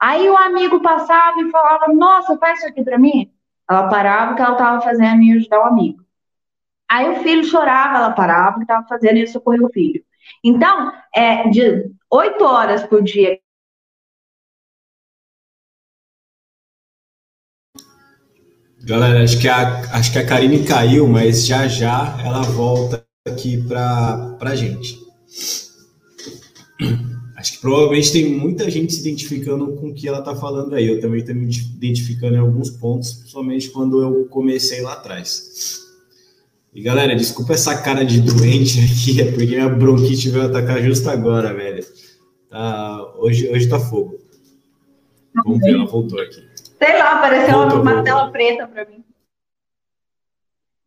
Aí o amigo passava e falava, nossa, faz isso aqui para mim. Ela parava o que ela estava fazendo e ia ajudar o amigo. Aí o filho chorava, ela parava o que estava fazendo e ia socorrer o filho. Então, é, de oito horas por dia Galera, acho que a, acho que a Karine caiu, mas já já ela volta aqui para a gente. Acho que provavelmente tem muita gente se identificando com o que ela está falando aí. Eu também estou me identificando em alguns pontos, principalmente quando eu comecei lá atrás. E galera, desculpa essa cara de doente aqui, é porque minha bronquite veio atacar justo agora, velho. Tá, hoje, hoje tá fogo. Vamos ver, ela voltou aqui. Sei lá, apareceu voltou, uma voltou. tela preta para mim.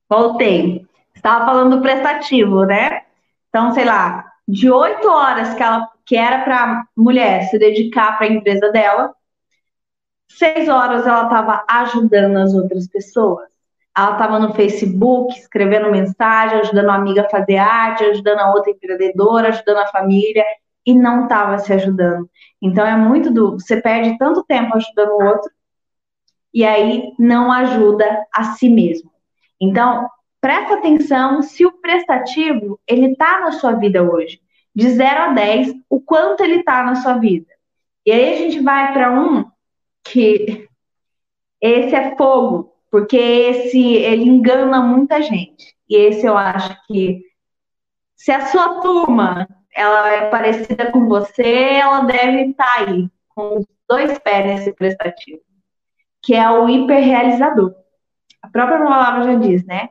Voltei. Estava falando do prestativo, né? Então, sei lá, de oito horas que, ela, que era para mulher se dedicar para a empresa dela, seis horas ela estava ajudando as outras pessoas. Ela estava no Facebook, escrevendo mensagem, ajudando a amiga a fazer arte, ajudando a outra empreendedora, ajudando a família, e não estava se ajudando. Então é muito do. Você perde tanto tempo ajudando o outro, e aí não ajuda a si mesmo. Então, presta atenção se o prestativo ele está na sua vida hoje. De 0 a 10, o quanto ele está na sua vida. E aí a gente vai para um que esse é fogo, porque esse ele engana muita gente. E esse eu acho que se a sua turma ela é parecida com você, ela deve estar tá aí com os dois pés nesse prestativo, que é o hiperrealizador. A própria palavra já diz, né?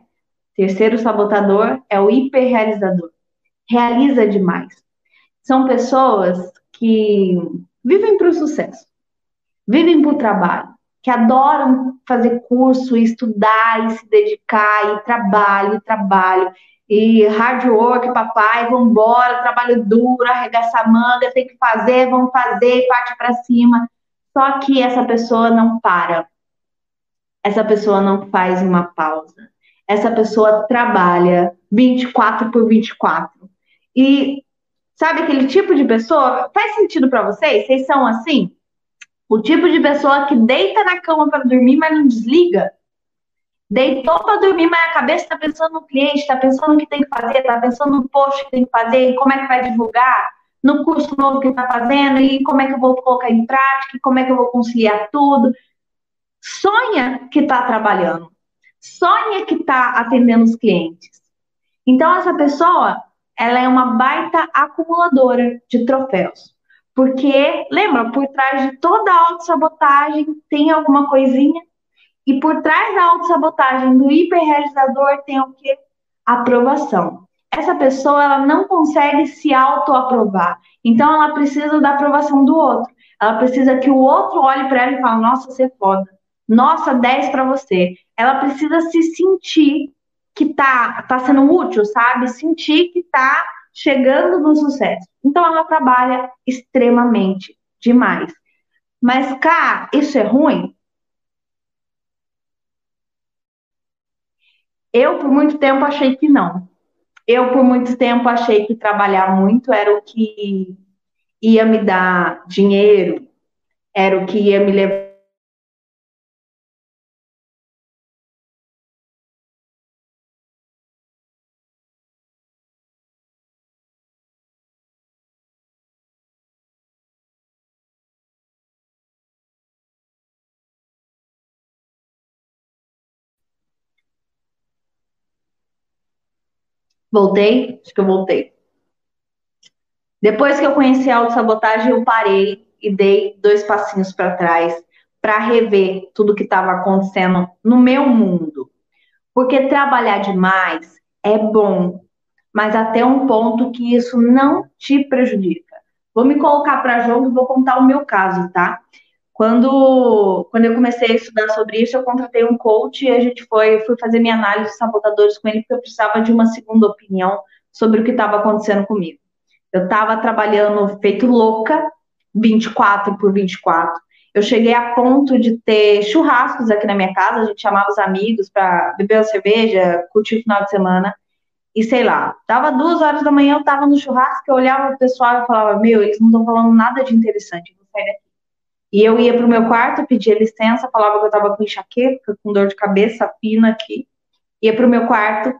Terceiro sabotador é o hiperrealizador. Realiza demais. São pessoas que vivem para o sucesso, vivem para o trabalho, que adoram fazer curso, estudar e se dedicar, e trabalho, e trabalho, e hard work, papai, vambora, trabalho duro, arregaça a manga, tem que fazer, vamos fazer, parte para cima. Só que essa pessoa não para. Essa pessoa não faz uma pausa essa pessoa trabalha 24 por 24. E sabe aquele tipo de pessoa? Faz sentido para vocês? Vocês são assim? O tipo de pessoa que deita na cama para dormir, mas não desliga? Deitou para dormir, mas a cabeça está pensando no cliente, está pensando no que tem que fazer, está pensando no post que tem que fazer, como é que vai divulgar, no curso novo que está fazendo, e como é que eu vou colocar em prática, como é que eu vou conciliar tudo. Sonha que está trabalhando sonha que está atendendo os clientes. Então, essa pessoa, ela é uma baita acumuladora de troféus. Porque, lembra, por trás de toda a autossabotagem tem alguma coisinha. E por trás da autossabotagem do hiperrealizador tem o quê? Aprovação. Essa pessoa, ela não consegue se autoaprovar. Então, ela precisa da aprovação do outro. Ela precisa que o outro olhe para ela e fale, nossa, você é foda. Nossa, 10 para você ela precisa se sentir que tá, tá sendo útil, sabe? Sentir que tá chegando no sucesso. Então ela trabalha extremamente demais. Mas, cá, isso é ruim? Eu, por muito tempo, achei que não. Eu, por muito tempo, achei que trabalhar muito era o que ia me dar dinheiro, era o que ia me levar Voltei? Acho que eu voltei. Depois que eu conheci a autossabotagem, eu parei e dei dois passinhos para trás para rever tudo que estava acontecendo no meu mundo. Porque trabalhar demais é bom, mas até um ponto que isso não te prejudica. Vou me colocar para jogo e vou contar o meu caso, tá? Quando, quando eu comecei a estudar sobre isso, eu contratei um coach e a gente foi fui fazer minha análise de sabotadores com ele, porque eu precisava de uma segunda opinião sobre o que estava acontecendo comigo. Eu estava trabalhando feito louca, 24 por 24. Eu cheguei a ponto de ter churrascos aqui na minha casa, a gente chamava os amigos para beber uma cerveja, curtir o final de semana. E sei lá, tava duas horas da manhã, eu tava no churrasco, eu olhava o pessoal e falava, meu, eles não estão falando nada de interessante, vou sair daqui. E eu ia pro meu quarto, pedia licença, falava que eu tava com enxaqueca, com dor de cabeça, pina aqui. Ia pro meu quarto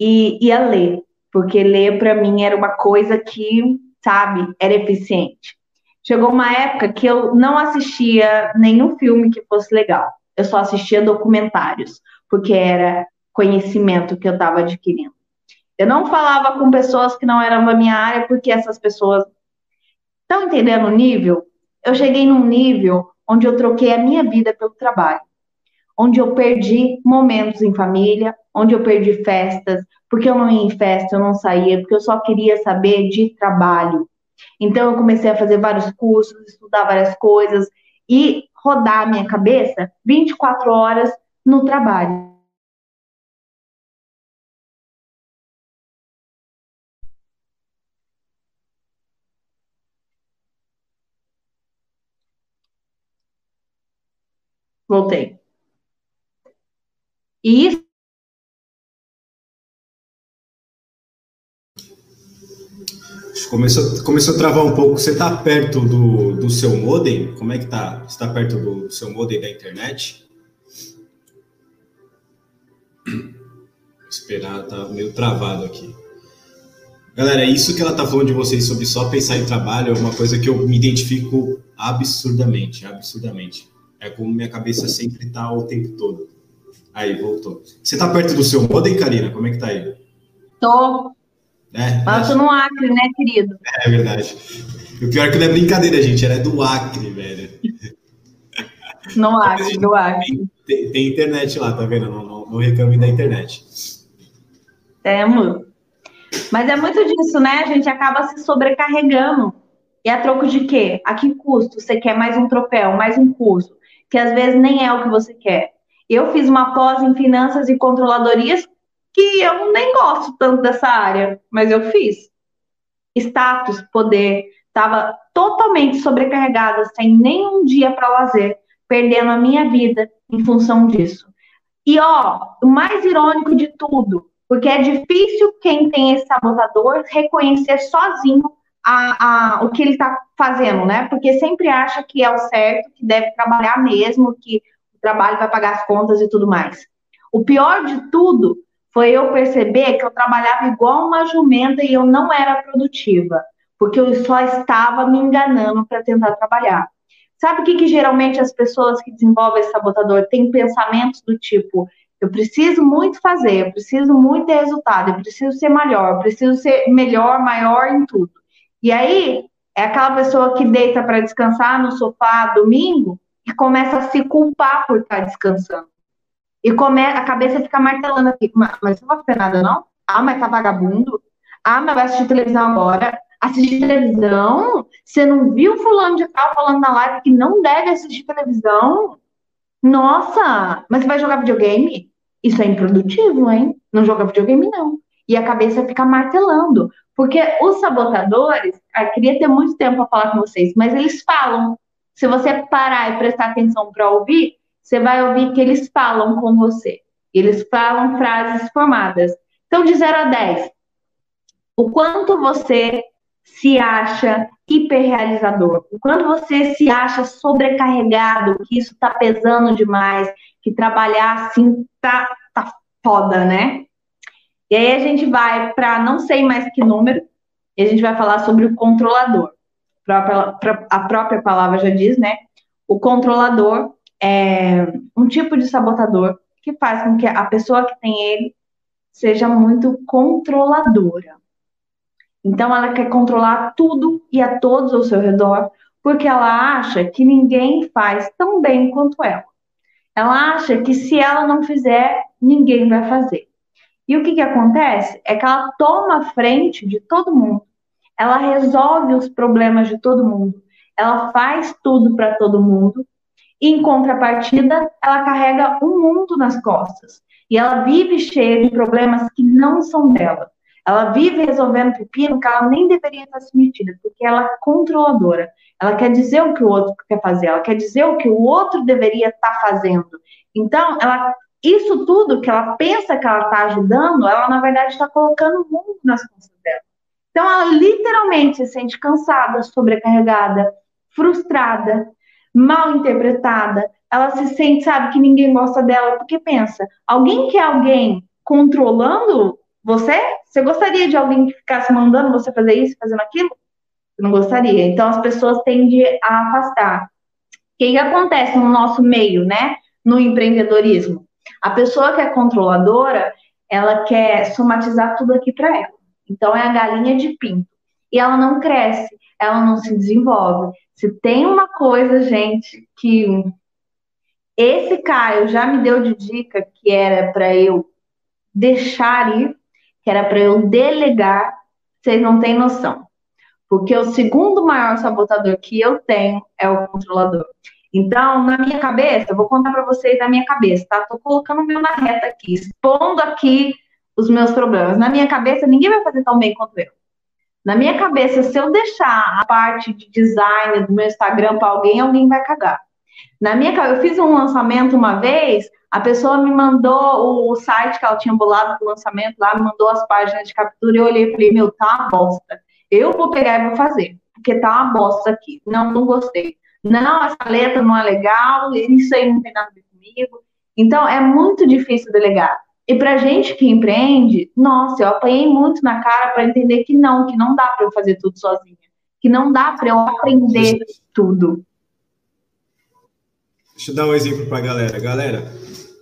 e ia ler, porque ler para mim era uma coisa que, sabe, era eficiente. Chegou uma época que eu não assistia nenhum filme que fosse legal. Eu só assistia documentários, porque era conhecimento que eu estava adquirindo. Eu não falava com pessoas que não eram da minha área, porque essas pessoas. Estão entendendo o nível? Eu cheguei num nível onde eu troquei a minha vida pelo trabalho, onde eu perdi momentos em família, onde eu perdi festas, porque eu não ia em festa, eu não saía, porque eu só queria saber de trabalho. Então eu comecei a fazer vários cursos, estudar várias coisas e rodar a minha cabeça 24 horas no trabalho. Voltei. E Começou, começou a travar um pouco. Você está perto do, do seu modem? Como é que tá? Você está perto do, seu modem da internet? Esperar, tá meio travado aqui. Galera, isso que ela tá falando de vocês sobre só pensar em trabalho é uma coisa que eu me identifico absurdamente, absurdamente. É como minha cabeça sempre tá o tempo todo. Aí, voltou. Você tá perto do seu modem, Karina? Como é que tá aí? Tô. É, Mas tô no Acre, né, querido? É, é verdade. O pior é que não é brincadeira, gente. Ela é do Acre, velho. No Acre, do Acre. Tem, tem, internet lá, tá vendo? Não, não, não reclame da internet. Temos. Mas é muito disso, né? A gente acaba se sobrecarregando. E a troco de quê? A que custo? Você quer mais um troféu, mais um curso? Que às vezes nem é o que você quer. Eu fiz uma pós em finanças e controladorias que eu nem gosto tanto dessa área, mas eu fiz. Status, poder, estava totalmente sobrecarregada, sem nenhum dia para lazer, perdendo a minha vida em função disso. E ó, o mais irônico de tudo, porque é difícil quem tem esse sabotador reconhecer sozinho a, a, o que ele está fazendo, né? Porque sempre acha que é o certo, que deve trabalhar mesmo, que o trabalho vai pagar as contas e tudo mais. O pior de tudo foi eu perceber que eu trabalhava igual uma jumenta e eu não era produtiva, porque eu só estava me enganando para tentar trabalhar. Sabe o que, que geralmente as pessoas que desenvolvem esse sabotador têm pensamentos do tipo: eu preciso muito fazer, eu preciso muito ter resultado, eu preciso ser melhor, eu preciso ser melhor, maior em tudo. E aí, é aquela pessoa que deita para descansar no sofá domingo e começa a se culpar por estar tá descansando. E come, a cabeça fica martelando aqui. Mas, não vai fazer nada, não? Ah, mas tá vagabundo? Ah, mas vai assistir televisão agora? Assistir televisão? Você não viu fulano de tal falando na live que não deve assistir televisão? Nossa, mas você vai jogar videogame? Isso é improdutivo, hein? Não joga videogame, não. E a cabeça fica martelando. Porque os sabotadores, eu queria ter muito tempo para falar com vocês, mas eles falam. Se você parar e prestar atenção para ouvir, você vai ouvir que eles falam com você. Eles falam frases formadas. Então, de 0 a 10, o quanto você se acha hiperrealizador, o quanto você se acha sobrecarregado, que isso está pesando demais, que trabalhar assim tá, tá foda, né? E aí a gente vai para não sei mais que número, e a gente vai falar sobre o controlador. A própria palavra já diz, né? O controlador é um tipo de sabotador que faz com que a pessoa que tem ele seja muito controladora. Então, ela quer controlar tudo e a todos ao seu redor, porque ela acha que ninguém faz tão bem quanto ela. Ela acha que se ela não fizer, ninguém vai fazer. E o que, que acontece? É que ela toma a frente de todo mundo, ela resolve os problemas de todo mundo, ela faz tudo para todo mundo, e em contrapartida, ela carrega um mundo nas costas. E ela vive cheia de problemas que não são dela. Ela vive resolvendo pepino que ela nem deveria estar se metida, porque ela é controladora. Ela quer dizer o que o outro quer fazer, ela quer dizer o que o outro deveria estar fazendo. Então, ela, isso tudo que ela pensa que ela está ajudando, ela na verdade está colocando o mundo nas costas dela. Então, ela literalmente se sente cansada, sobrecarregada, frustrada, mal interpretada. Ela se sente, sabe, que ninguém gosta dela, porque pensa, alguém quer alguém controlando você? Você gostaria de alguém que ficasse mandando você fazer isso, fazendo aquilo? Não gostaria. Então as pessoas tendem a afastar. O que, que acontece no nosso meio, né? No empreendedorismo? A pessoa que é controladora, ela quer somatizar tudo aqui para ela. Então é a galinha de pinto. E ela não cresce, ela não se desenvolve. Se tem uma coisa, gente, que esse Caio já me deu de dica que era para eu deixar ir, que era para eu delegar, vocês não têm noção. Porque o segundo maior sabotador que eu tenho é o controlador. Então, na minha cabeça, vou contar para vocês na minha cabeça, tá? Tô colocando o meu na reta aqui, expondo aqui os meus problemas. Na minha cabeça, ninguém vai fazer tão bem quanto eu. Na minha cabeça, se eu deixar a parte de design do meu Instagram para alguém, alguém vai cagar. Na minha eu fiz um lançamento uma vez, a pessoa me mandou o site que ela tinha bolado para o lançamento lá, me mandou as páginas de captura, eu olhei e falei, meu, tá uma bosta. Eu vou pegar e vou fazer, porque tá uma bosta aqui. Não, não gostei. Não, essa letra não é legal, isso aí não tem nada a ver comigo. Então, é muito difícil delegar. E para gente que empreende, nossa, eu apanhei muito na cara para entender que não, que não dá para eu fazer tudo sozinha, que não dá para eu aprender tudo. Deixa eu dar um exemplo para a galera. Galera,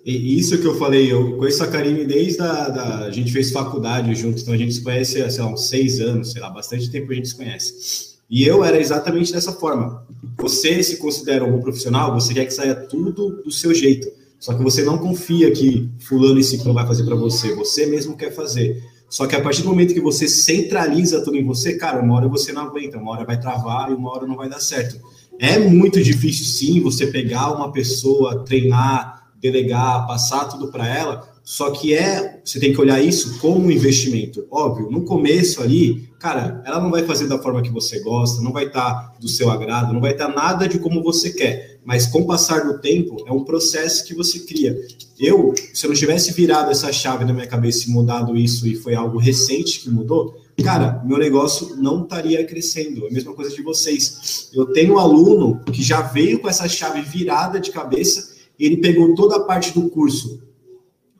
isso que eu falei, eu conheço a Karine desde a da, a gente fez faculdade junto, então a gente se conhece, sei lá, uns seis anos, sei lá, bastante tempo a gente se conhece. E eu era exatamente dessa forma. Você se considera um bom profissional, você quer que saia tudo do seu jeito. Só que você não confia que fulano e ciclo vai fazer para você, você mesmo quer fazer. Só que a partir do momento que você centraliza tudo em você, cara, uma hora você não aguenta, uma hora vai travar e uma hora não vai dar certo. É muito difícil, sim, você pegar uma pessoa, treinar, delegar, passar tudo para ela, só que é, você tem que olhar isso como um investimento. Óbvio, no começo ali, cara, ela não vai fazer da forma que você gosta, não vai estar tá do seu agrado, não vai estar tá nada de como você quer. Mas com o passar do tempo, é um processo que você cria. Eu, se eu não tivesse virado essa chave na minha cabeça e mudado isso, e foi algo recente que mudou, cara, meu negócio não estaria crescendo. É a mesma coisa de vocês. Eu tenho um aluno que já veio com essa chave virada de cabeça, ele pegou toda a parte do curso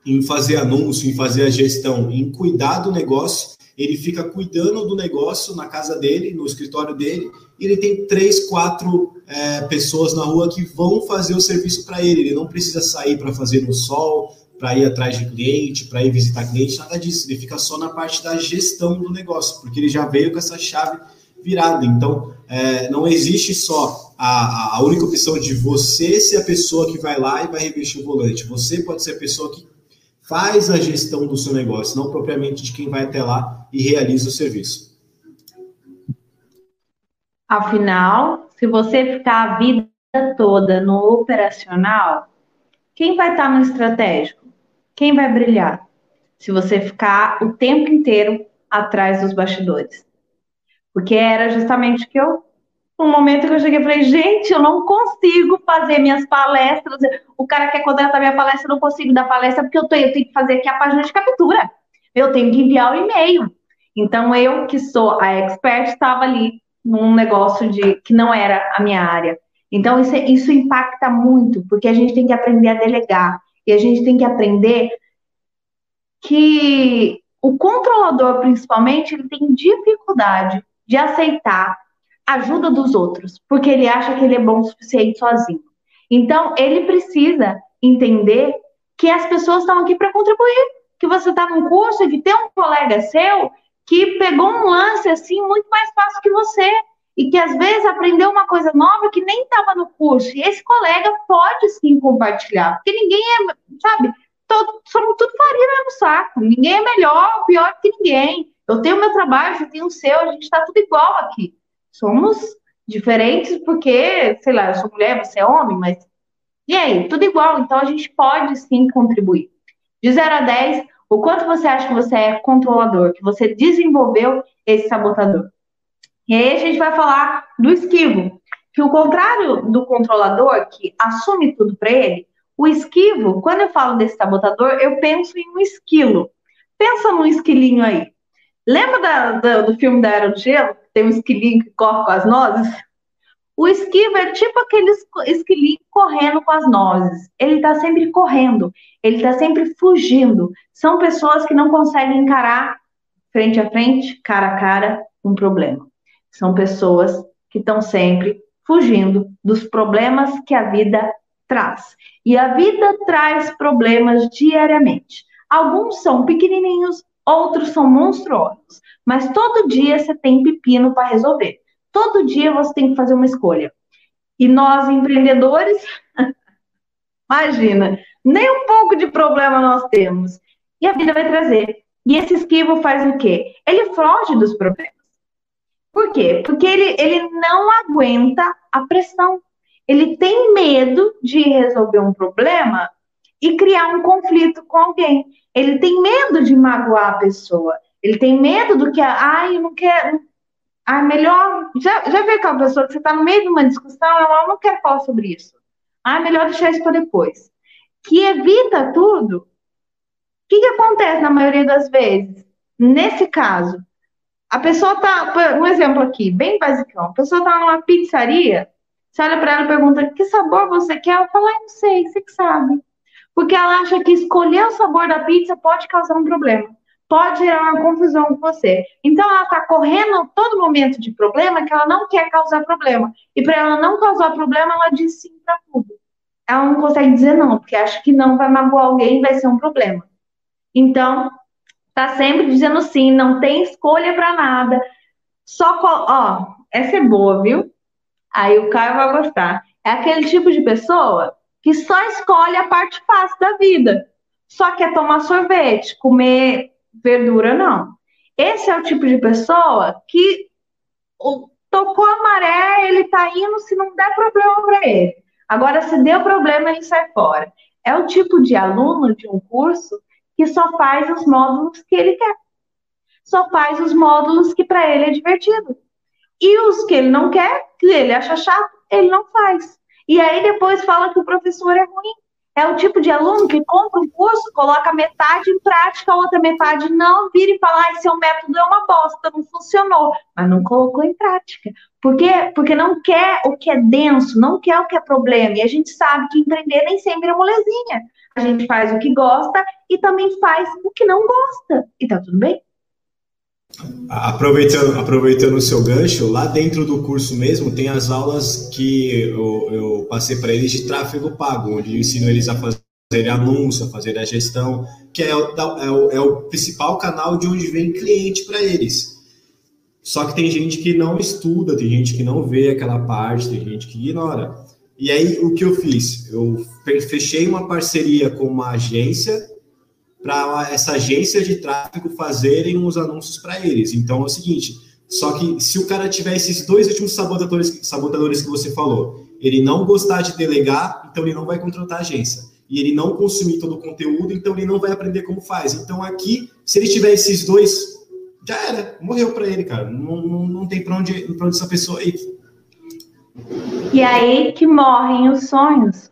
em fazer anúncio, em fazer a gestão, em cuidar do negócio. Ele fica cuidando do negócio na casa dele, no escritório dele, e ele tem três, quatro é, pessoas na rua que vão fazer o serviço para ele. Ele não precisa sair para fazer no sol, para ir atrás de cliente, para ir visitar cliente, nada disso. Ele fica só na parte da gestão do negócio, porque ele já veio com essa chave virada. Então, é, não existe só a, a única opção de você ser a pessoa que vai lá e vai revestir o volante. Você pode ser a pessoa que faz a gestão do seu negócio, não propriamente de quem vai até lá e realiza o serviço. Afinal, se você ficar a vida toda no operacional, quem vai estar no estratégico? Quem vai brilhar? Se você ficar o tempo inteiro atrás dos bastidores. Porque era justamente o que eu um momento que eu cheguei e falei, gente, eu não consigo fazer minhas palestras. O cara quer contratar minha palestra, eu não consigo dar palestra porque eu, tô, eu tenho que fazer aqui a página de captura. Eu tenho que enviar o e-mail. Então, eu, que sou a expert, estava ali num negócio de que não era a minha área. Então, isso, isso impacta muito, porque a gente tem que aprender a delegar. E a gente tem que aprender que o controlador, principalmente, ele tem dificuldade de aceitar ajuda dos outros, porque ele acha que ele é bom o suficiente sozinho. Então, ele precisa entender que as pessoas estão aqui para contribuir. que você está num curso e que tem um colega seu que pegou um lance assim muito mais fácil que você e que às vezes aprendeu uma coisa nova que nem estava no curso. E esse colega pode sim compartilhar, porque ninguém é, sabe, todo, somos tudo farinha no saco. Ninguém é melhor pior que ninguém. Eu tenho meu trabalho, você tem o seu, a gente está tudo igual aqui. Somos diferentes porque, sei lá, eu sou mulher, você é homem, mas e aí? Tudo igual, então a gente pode sim contribuir. De 0 a 10, o quanto você acha que você é controlador, que você desenvolveu esse sabotador? E aí a gente vai falar do esquivo, que o contrário do controlador, que assume tudo para ele, o esquivo, quando eu falo desse sabotador, eu penso em um esquilo. Pensa num esquilinho aí. Lembra da, da, do filme da Era do Gelo? Tem um esquilinho que corre com as nozes? O esquivo é tipo aquele esquilinho correndo com as nozes. Ele está sempre correndo, ele está sempre fugindo. São pessoas que não conseguem encarar frente a frente, cara a cara, um problema. São pessoas que estão sempre fugindo dos problemas que a vida traz. E a vida traz problemas diariamente. Alguns são pequenininhos, outros são monstruosos, mas todo dia você tem pepino para resolver. Todo dia você tem que fazer uma escolha. E nós, empreendedores, imagina, nem um pouco de problema nós temos. E a vida vai trazer. E esse esquivo faz o quê? Ele foge dos problemas. Por quê? Porque ele, ele não aguenta a pressão. Ele tem medo de resolver um problema e criar um conflito com alguém. Ele tem medo de magoar a pessoa. Ele tem medo do que, ai, eu não quero, ah, melhor. Já, já viu aquela pessoa que você está no meio de uma discussão, ela não quer falar sobre isso. Ah, melhor deixar isso para depois. Que evita tudo. O que, que acontece na maioria das vezes? Nesse caso, a pessoa está. Um exemplo aqui, bem basicão. A pessoa está numa pizzaria, você olha para ela e pergunta: que sabor você quer? Ela fala: não sei, você que sabe. Porque ela acha que escolher o sabor da pizza pode causar um problema pode gerar uma confusão com você. Então, ela está correndo todo momento de problema que ela não quer causar problema. E para ela não causar problema, ela diz sim para tudo. Ela não consegue dizer não, porque acha que não vai magoar alguém vai ser um problema. Então, tá sempre dizendo sim, não tem escolha para nada. Só, ó, essa é boa, viu? Aí o Caio vai gostar. É aquele tipo de pessoa que só escolhe a parte fácil da vida. Só quer tomar sorvete, comer verdura não. Esse é o tipo de pessoa que tocou a maré, ele tá indo se não der problema para ele. Agora, se deu problema, ele sai fora. É o tipo de aluno de um curso que só faz os módulos que ele quer. Só faz os módulos que para ele é divertido. E os que ele não quer, que ele acha chato, ele não faz. E aí depois fala que o professor é ruim. É o tipo de aluno que compra um curso, coloca metade em prática, a outra metade não, vira e fala: ah, seu método é uma bosta, não funcionou, mas não colocou em prática. Por quê? Porque não quer o que é denso, não quer o que é problema. E a gente sabe que empreender nem sempre é molezinha. A gente faz o que gosta e também faz o que não gosta. E tá tudo bem. Aproveitando, aproveitando o seu gancho, lá dentro do curso mesmo tem as aulas que eu, eu passei para eles de tráfego pago, onde eu ensino eles a fazer anúncio, a fazer a gestão, que é é é o principal canal de onde vem cliente para eles. Só que tem gente que não estuda, tem gente que não vê aquela parte, tem gente que ignora. E aí, o que eu fiz? Eu fechei uma parceria com uma agência para essa agência de tráfego fazerem os anúncios para eles. Então é o seguinte: só que se o cara tiver esses dois últimos sabotadores, sabotadores que você falou, ele não gostar de delegar, então ele não vai contratar a agência. E ele não consumir todo o conteúdo, então ele não vai aprender como faz. Então aqui, se ele tiver esses dois, já era, morreu para ele, cara. Não, não, não tem para onde, onde essa pessoa ir. E aí que morrem os sonhos.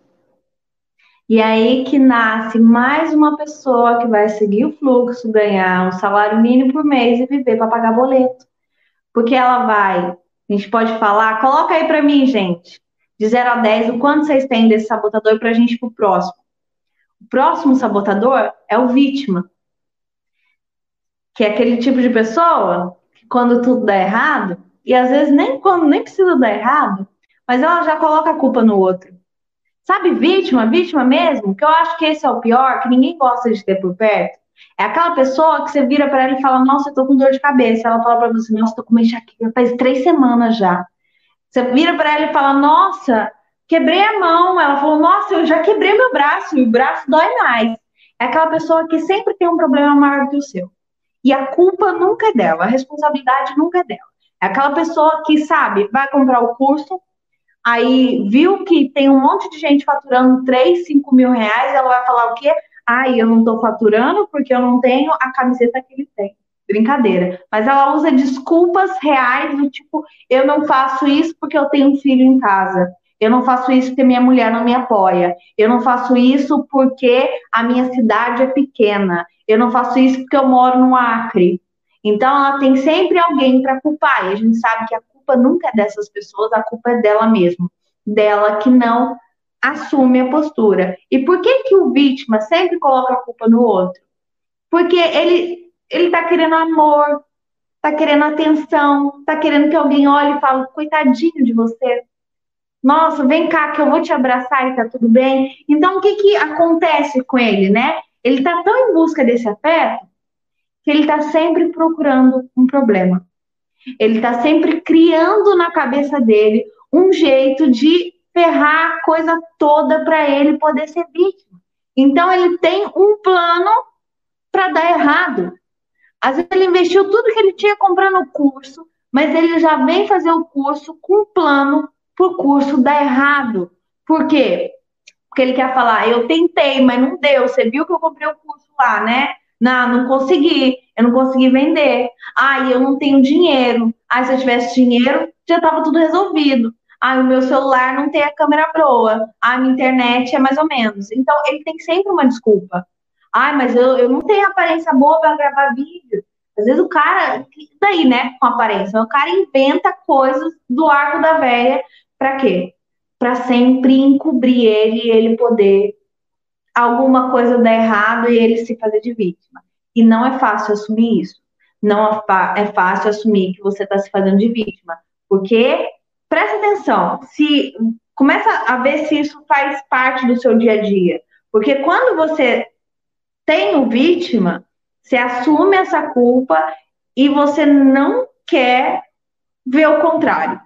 E aí que nasce mais uma pessoa que vai seguir o fluxo, ganhar um salário mínimo por mês e viver para pagar boleto. Porque ela vai, a gente pode falar, coloca aí para mim, gente, de 0 a 10, o quanto vocês têm desse sabotador para a gente ir pro próximo. O próximo sabotador é o vítima. Que é aquele tipo de pessoa que quando tudo dá errado, e às vezes nem quando nem precisa dar errado, mas ela já coloca a culpa no outro. Sabe, vítima, vítima mesmo, que eu acho que esse é o pior, que ninguém gosta de ter por perto. É aquela pessoa que você vira para ela e fala: Nossa, eu tô com dor de cabeça. Ela fala para você: Nossa, tô com uma enxaqueca faz três semanas já. Você vira para ela e fala: Nossa, quebrei a mão. Ela falou: Nossa, eu já quebrei meu braço e o braço dói mais. É aquela pessoa que sempre tem um problema maior do que o seu. E a culpa nunca é dela, a responsabilidade nunca é dela. É aquela pessoa que, sabe, vai comprar o curso, aí viu que tem um monte de gente faturando 3, 5 mil reais, ela vai falar o quê? Ai, eu não tô faturando porque eu não tenho a camiseta que ele tem. Brincadeira. Mas ela usa desculpas reais do tipo, eu não faço isso porque eu tenho um filho em casa. Eu não faço isso porque minha mulher não me apoia. Eu não faço isso porque a minha cidade é pequena. Eu não faço isso porque eu moro no Acre. Então, ela tem sempre alguém para culpar. E a gente sabe que a culpa nunca é dessas pessoas, a culpa é dela mesma. Dela que não assume a postura. E por que, que o vítima sempre coloca a culpa no outro? Porque ele ele está querendo amor, está querendo atenção, está querendo que alguém olhe e fale, coitadinho de você, nossa, vem cá que eu vou te abraçar e tá tudo bem. Então, o que que acontece com ele, né? Ele tá tão em busca desse afeto que ele tá sempre procurando um problema. Ele tá sempre criando na cabeça dele um jeito de ferrar a coisa toda para ele poder ser vítima. Então, ele tem um plano para dar errado. Às vezes, ele investiu tudo que ele tinha comprando o curso, mas ele já vem fazer o curso com um plano para o curso dar errado. Por quê? Porque ele quer falar, eu tentei, mas não deu. Você viu que eu comprei o curso lá, né? Não, não consegui. Eu não consegui vender. Ai, eu não tenho dinheiro. Ai, se eu tivesse dinheiro, já estava tudo resolvido. Ai, o meu celular não tem a câmera boa. Ai, minha internet é mais ou menos. Então, ele tem sempre uma desculpa. Ai, mas eu, eu não tenho aparência boa para gravar vídeo. Às vezes o cara, daí, né, com aparência, o cara inventa coisas do arco da velha para quê? Para sempre encobrir ele e ele poder alguma coisa dar errado e ele se fazer de vítima. E não é fácil assumir isso. Não é fácil assumir que você está se fazendo de vítima. Porque, presta atenção, se começa a ver se isso faz parte do seu dia a dia. Porque quando você tem o vítima, você assume essa culpa e você não quer ver o contrário.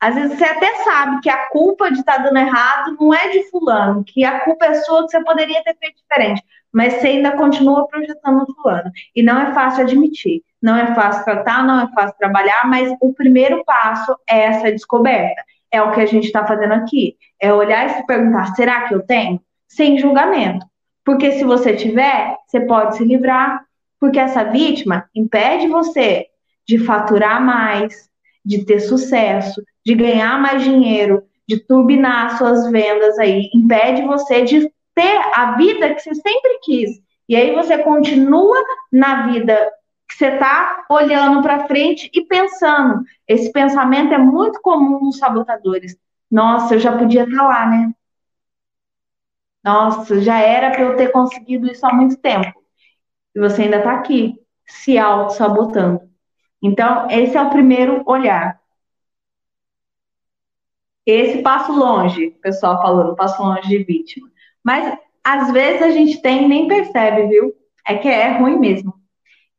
Às vezes você até sabe que a culpa de estar tá dando errado não é de fulano, que a culpa é sua, que você poderia ter feito diferente, mas você ainda continua projetando no fulano. E não é fácil admitir, não é fácil tratar, não é fácil trabalhar, mas o primeiro passo é essa descoberta. É o que a gente está fazendo aqui. É olhar e se perguntar: será que eu tenho? Sem julgamento. Porque se você tiver, você pode se livrar, porque essa vítima impede você de faturar mais, de ter sucesso, de ganhar mais dinheiro, de turbinar suas vendas aí, impede você de ter a vida que você sempre quis. E aí você continua na vida que você está olhando para frente e pensando. Esse pensamento é muito comum nos sabotadores. Nossa, eu já podia estar tá lá, né? Nossa, já era para eu ter conseguido isso há muito tempo. E você ainda está aqui, se auto-sabotando. Então, esse é o primeiro olhar. Esse passo longe, o pessoal falando, passo longe de vítima. Mas às vezes a gente tem e nem percebe, viu? É que é ruim mesmo.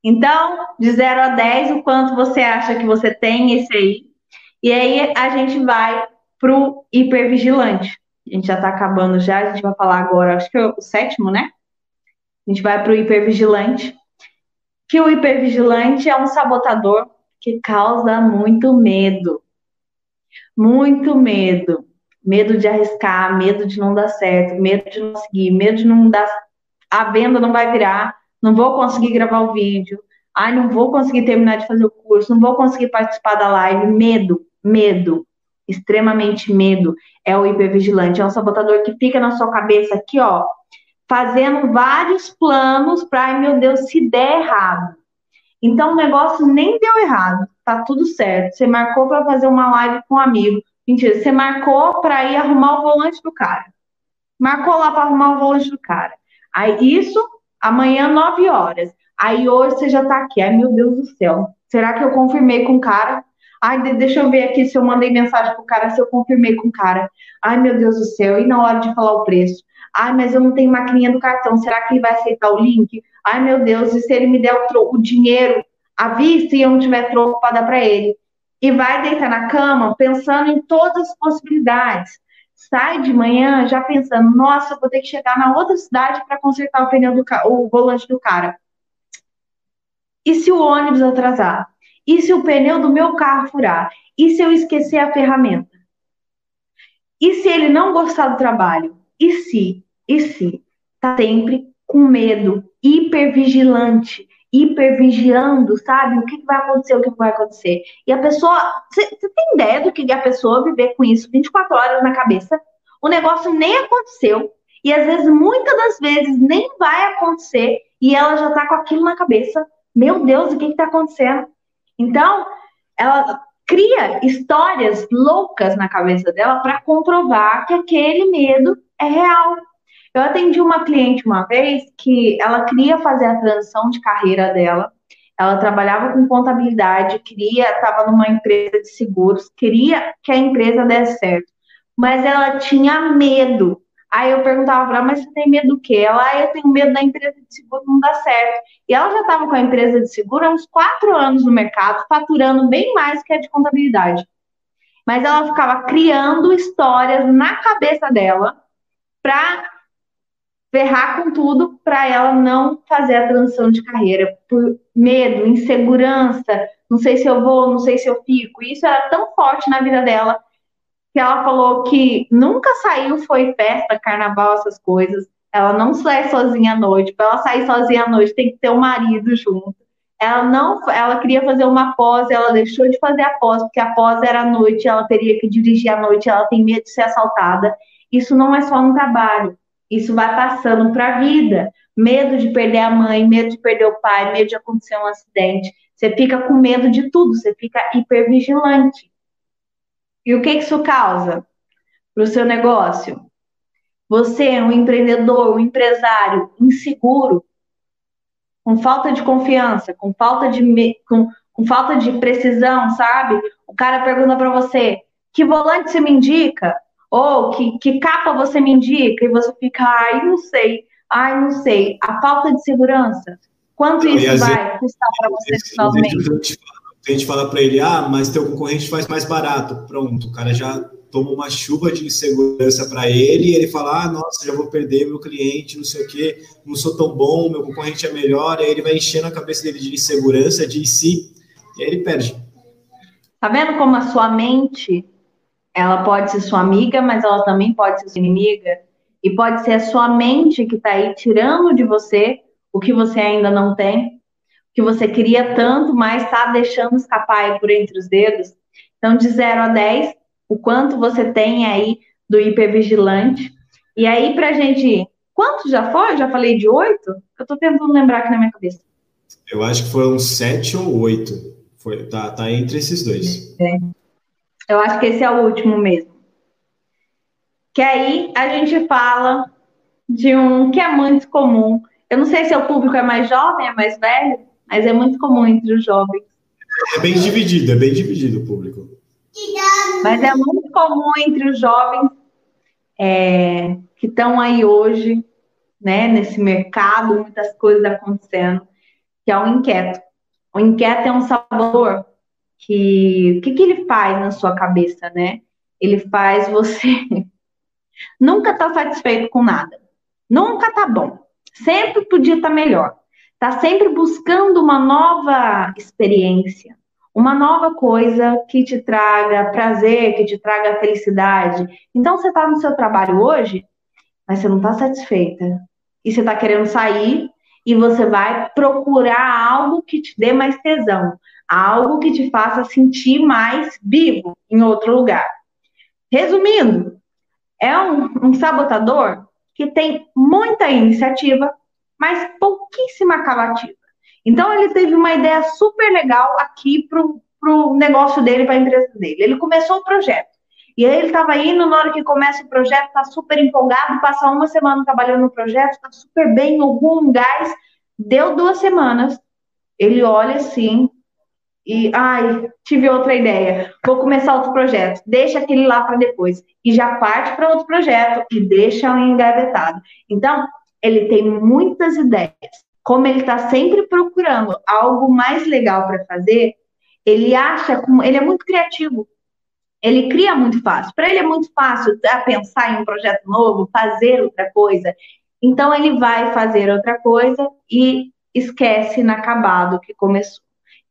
Então, de 0 a 10, o quanto você acha que você tem esse aí? E aí a gente vai para o hipervigilante. A gente já está acabando já, a gente vai falar agora, acho que é o sétimo, né? A gente vai para o hipervigilante. Que o hipervigilante é um sabotador que causa muito medo muito medo. Medo de arriscar, medo de não dar certo, medo de não seguir, medo de não dar. A venda não vai virar, não vou conseguir gravar o vídeo, ai, não vou conseguir terminar de fazer o curso, não vou conseguir participar da live. Medo, medo, extremamente medo. É o hipervigilante, é um sabotador que fica na sua cabeça aqui, ó, fazendo vários planos para, ai meu Deus, se der errado. Então o negócio nem deu errado tá tudo certo. Você marcou para fazer uma live com um amigo. Mentira, você marcou para ir arrumar o volante do cara. Marcou lá para arrumar o volante do cara. Aí isso, amanhã, 9 horas. Aí hoje você já tá aqui. Ai, meu Deus do céu. Será que eu confirmei com o cara? Ai, deixa eu ver aqui se eu mandei mensagem pro cara, se eu confirmei com o cara. Ai, meu Deus do céu. E na hora de falar o preço? Ai, mas eu não tenho maquininha do cartão, será que ele vai aceitar o link? Ai, meu Deus, e se ele me der o, o dinheiro à vista e eu não tiver troco para dar para ele? E vai deitar na cama pensando em todas as possibilidades. Sai de manhã já pensando, nossa, vou ter que chegar na outra cidade para consertar o pneu do o volante do cara. E se o ônibus atrasar? E se o pneu do meu carro furar? E se eu esquecer a ferramenta? E se ele não gostar do trabalho? E se? E se? Tá sempre com medo, hipervigilante, hipervigiando, sabe? O que, que vai acontecer, o que vai acontecer. E a pessoa, você tem ideia do que a pessoa viver com isso 24 horas na cabeça? O negócio nem aconteceu, e às vezes, muitas das vezes, nem vai acontecer, e ela já tá com aquilo na cabeça. Meu Deus, o que está acontecendo? Então, ela cria histórias loucas na cabeça dela para comprovar que aquele medo é real. Eu atendi uma cliente uma vez que ela queria fazer a transição de carreira dela. Ela trabalhava com contabilidade, queria, estava numa empresa de seguros, queria que a empresa desse certo, mas ela tinha medo Aí eu perguntava para ela, mas você tem medo do quê? Ela, ah, eu tenho medo da empresa de seguro não dar certo. E ela já estava com a empresa de seguro há uns quatro anos no mercado, faturando bem mais que a de contabilidade. Mas ela ficava criando histórias na cabeça dela para ferrar com tudo para ela não fazer a transição de carreira por medo, insegurança, não sei se eu vou, não sei se eu fico. Isso era tão forte na vida dela que ela falou que nunca saiu, foi festa, carnaval, essas coisas. Ela não sai sozinha à noite. Para ela sair sozinha à noite, tem que ter o um marido junto. Ela não, ela queria fazer uma pós, ela deixou de fazer a pós, porque a pós era à noite, ela teria que dirigir à noite, ela tem medo de ser assaltada. Isso não é só no trabalho, isso vai passando para a vida. Medo de perder a mãe, medo de perder o pai, medo de acontecer um acidente. Você fica com medo de tudo, você fica hipervigilante. E o que isso causa para o seu negócio? Você é um empreendedor, um empresário inseguro, com falta de confiança, com falta de, com, com falta de precisão, sabe? O cara pergunta para você: que volante você me indica? Ou que, que capa você me indica? E você fica, ai, não sei, ai, não sei. A falta de segurança. Quanto isso vai custar para você totalmente? a gente fala para ele, ah, mas teu concorrente faz mais barato. Pronto, o cara já toma uma chuva de insegurança para ele e ele fala, ah, nossa, já vou perder meu cliente, não sei o quê, não sou tão bom, meu concorrente é melhor, e aí ele vai enchendo a cabeça dele de insegurança, de si, e aí ele perde. Tá vendo como a sua mente, ela pode ser sua amiga, mas ela também pode ser sua inimiga? E pode ser a sua mente que está aí tirando de você o que você ainda não tem, que você queria tanto, mas está deixando escapar aí por entre os dedos. Então, de 0 a 10, o quanto você tem aí do hipervigilante. E aí, para gente. Quanto já foi? Já falei de 8? Eu estou tentando lembrar aqui na minha cabeça. Eu acho que foram 7 ou 8. Foi, tá, tá entre esses dois. É. Eu acho que esse é o último mesmo. Que aí a gente fala de um que é muito comum. Eu não sei se o público é mais jovem, é mais velho, mas é muito comum entre os jovens. É bem dividido, é bem dividido o público. Mas é muito comum entre os jovens é, que estão aí hoje, né, nesse mercado, muitas coisas acontecendo, que é o inquieto. O inquieto é um sabor que, o que, que ele faz na sua cabeça, né? Ele faz você nunca tá satisfeito com nada. Nunca tá bom. Sempre podia estar tá melhor está sempre buscando uma nova experiência, uma nova coisa que te traga prazer, que te traga felicidade. Então, você está no seu trabalho hoje, mas você não está satisfeita. E você está querendo sair e você vai procurar algo que te dê mais tesão, algo que te faça sentir mais vivo em outro lugar. Resumindo, é um, um sabotador que tem muita iniciativa, mas pouquíssima cavativa. Então, ele teve uma ideia super legal aqui para o negócio dele, para a empresa dele. Ele começou o projeto. E aí ele estava indo, na hora que começa o projeto, está super empolgado, passa uma semana trabalhando no projeto, está super bem, no gás. Deu duas semanas, ele olha assim, e ai, tive outra ideia, vou começar outro projeto, deixa aquele lá para depois e já parte para outro projeto e deixa o engavetado. Então, ele tem muitas ideias. Como ele está sempre procurando algo mais legal para fazer, ele acha, ele é muito criativo. Ele cria muito fácil. Para ele é muito fácil pensar em um projeto novo, fazer outra coisa. Então ele vai fazer outra coisa e esquece inacabado que começou.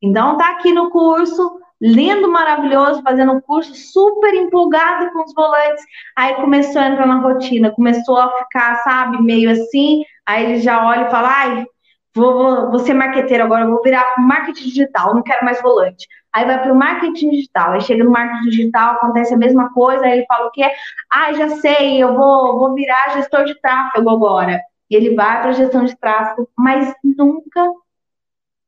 Então tá aqui no curso, lindo, maravilhoso, fazendo um curso super empolgado com os volantes. Aí começou a entrar na rotina, começou a ficar, sabe, meio assim. Aí ele já olha e fala: ai, vou, vou, vou ser marqueteiro agora, vou virar marketing digital, não quero mais volante. Aí vai para o marketing digital, aí chega no marketing digital, acontece a mesma coisa, aí ele fala o quê? Ah, já sei, eu vou, vou virar gestor de tráfego agora. E ele vai para gestão de tráfego, mas nunca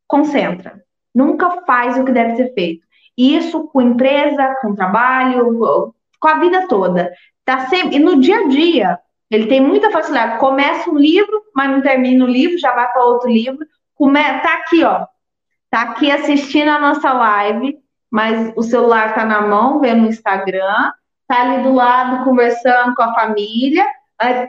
concentra nunca faz o que deve ser feito. Isso com empresa, com trabalho, com a vida toda. Tá sempre, e no dia a dia, ele tem muita facilidade. Começa um livro, mas não termina o livro, já vai para outro livro. Come, tá aqui, ó. Tá aqui assistindo a nossa live, mas o celular tá na mão, vendo o Instagram, tá ali do lado conversando com a família,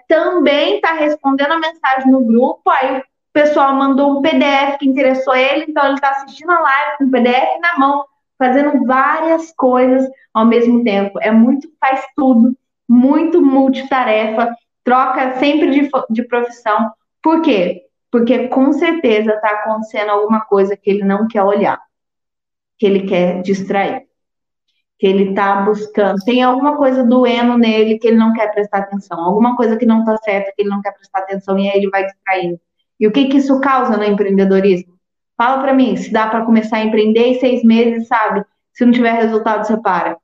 também tá respondendo a mensagem no grupo, aí pessoal mandou um PDF que interessou ele, então ele está assistindo a live com o PDF na mão, fazendo várias coisas ao mesmo tempo. É muito, faz tudo, muito multitarefa, troca sempre de, de profissão. Por quê? Porque com certeza está acontecendo alguma coisa que ele não quer olhar, que ele quer distrair, que ele está buscando. Tem alguma coisa doendo nele que ele não quer prestar atenção, alguma coisa que não está certa que ele não quer prestar atenção e aí ele vai distraindo. E o que, que isso causa no empreendedorismo? Fala para mim, se dá para começar a empreender em seis meses, sabe? Se não tiver resultado, você para.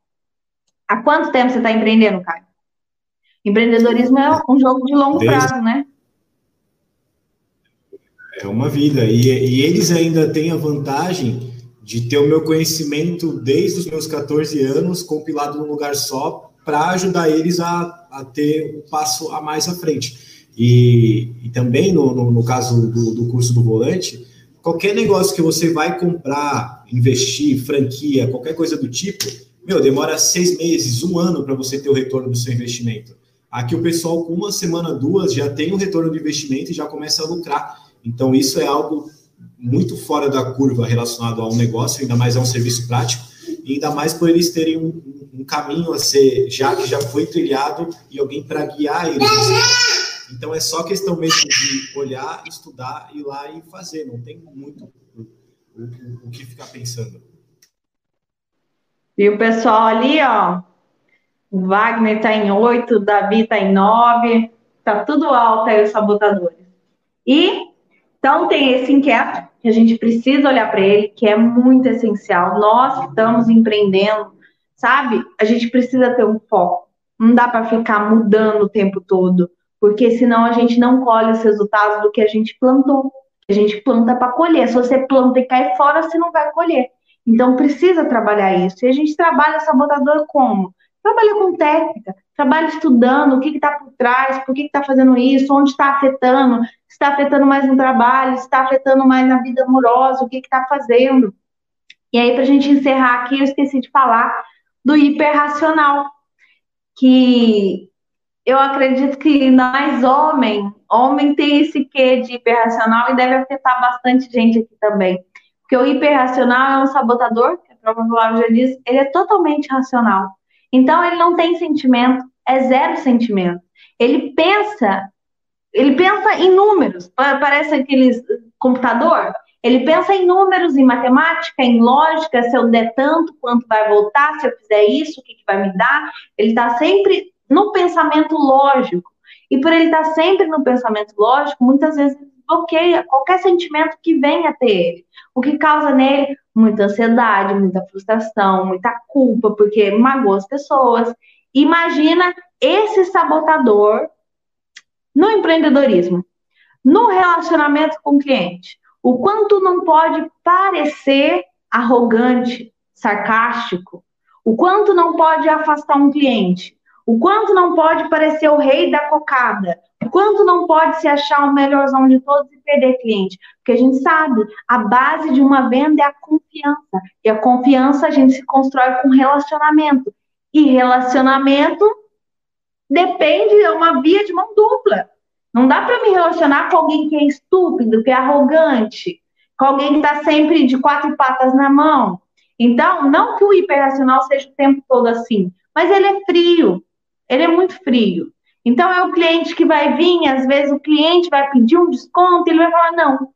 Há quanto tempo você está empreendendo, Caio? Empreendedorismo é um jogo de longo Desde... prazo, né? É uma vida. E, e, eles ainda têm a vantagem de ter o meu conhecimento desde os meus 14 anos compilado num lugar só para ajudar eles a, a ter um passo a mais à frente. E, e também, no, no, no caso do, do, curso do volante, qualquer negócio que você vai comprar, investir, franquia, qualquer coisa do tipo, meu, demora seis meses, um ano para você ter o retorno do seu investimento. Aqui o pessoal, com uma semana, duas, já tem o retorno do investimento e já começa a lucrar. Então, isso é algo muito fora da curva relacionado a um negócio, ainda mais a um serviço prático, e ainda mais por eles terem um, um caminho a ser, já que já foi trilhado, e alguém para guiar eles. Então é só questão mesmo de olhar, estudar, ir lá e fazer. Não tem muito o, que ficar pensando. E o pessoal ali, ó, o Wagner está em oito, o Davi está em nove, tá tudo alto aí os sabotadores. E então tem esse inquieto que a gente precisa olhar para ele, que é muito essencial. Nós que estamos empreendendo, sabe? A gente precisa ter um foco. Não dá para ficar mudando o tempo todo porque senão a gente não colhe os resultados do que a gente plantou. A gente planta para colher. Se você planta e cai fora, você não vai colher. Então precisa trabalhar isso. E a gente trabalha sabotador como? Trabalha com técnica, trabalha estudando o que está por trás, por que está fazendo isso, onde está afetando, está afetando mais no trabalho, está afetando mais na vida amorosa, o que está fazendo. E aí, para a gente encerrar aqui, eu esqueci de falar do hiperracional, que eu acredito que nós, homem, homem tem esse quê de hiperracional e deve afetar bastante gente aqui também. Porque o hiperracional é um sabotador, que a própria palavra já diz, ele é totalmente racional. Então, ele não tem sentimento, é zero sentimento. Ele pensa, ele pensa em números, parece aqueles computador, ele pensa em números, em matemática, em lógica, se eu der tanto, quanto vai voltar, se eu fizer isso, o que, que vai me dar. Ele está sempre no pensamento lógico. E por ele estar sempre no pensamento lógico, muitas vezes bloqueia qualquer sentimento que venha ter ele. O que causa nele muita ansiedade, muita frustração, muita culpa, porque magoa as pessoas. Imagina esse sabotador no empreendedorismo, no relacionamento com o cliente. O quanto não pode parecer arrogante, sarcástico, o quanto não pode afastar um cliente, o quanto não pode parecer o rei da cocada, Quanto não pode se achar o melhorzão de todos e perder cliente? Porque a gente sabe, a base de uma venda é a confiança. E a confiança a gente se constrói com relacionamento. E relacionamento depende, é uma via de mão dupla. Não dá para me relacionar com alguém que é estúpido, que é arrogante, com alguém que está sempre de quatro patas na mão. Então, não que o hiperracional seja o tempo todo assim, mas ele é frio, ele é muito frio. Então, é o cliente que vai vir, às vezes o cliente vai pedir um desconto, ele vai falar não.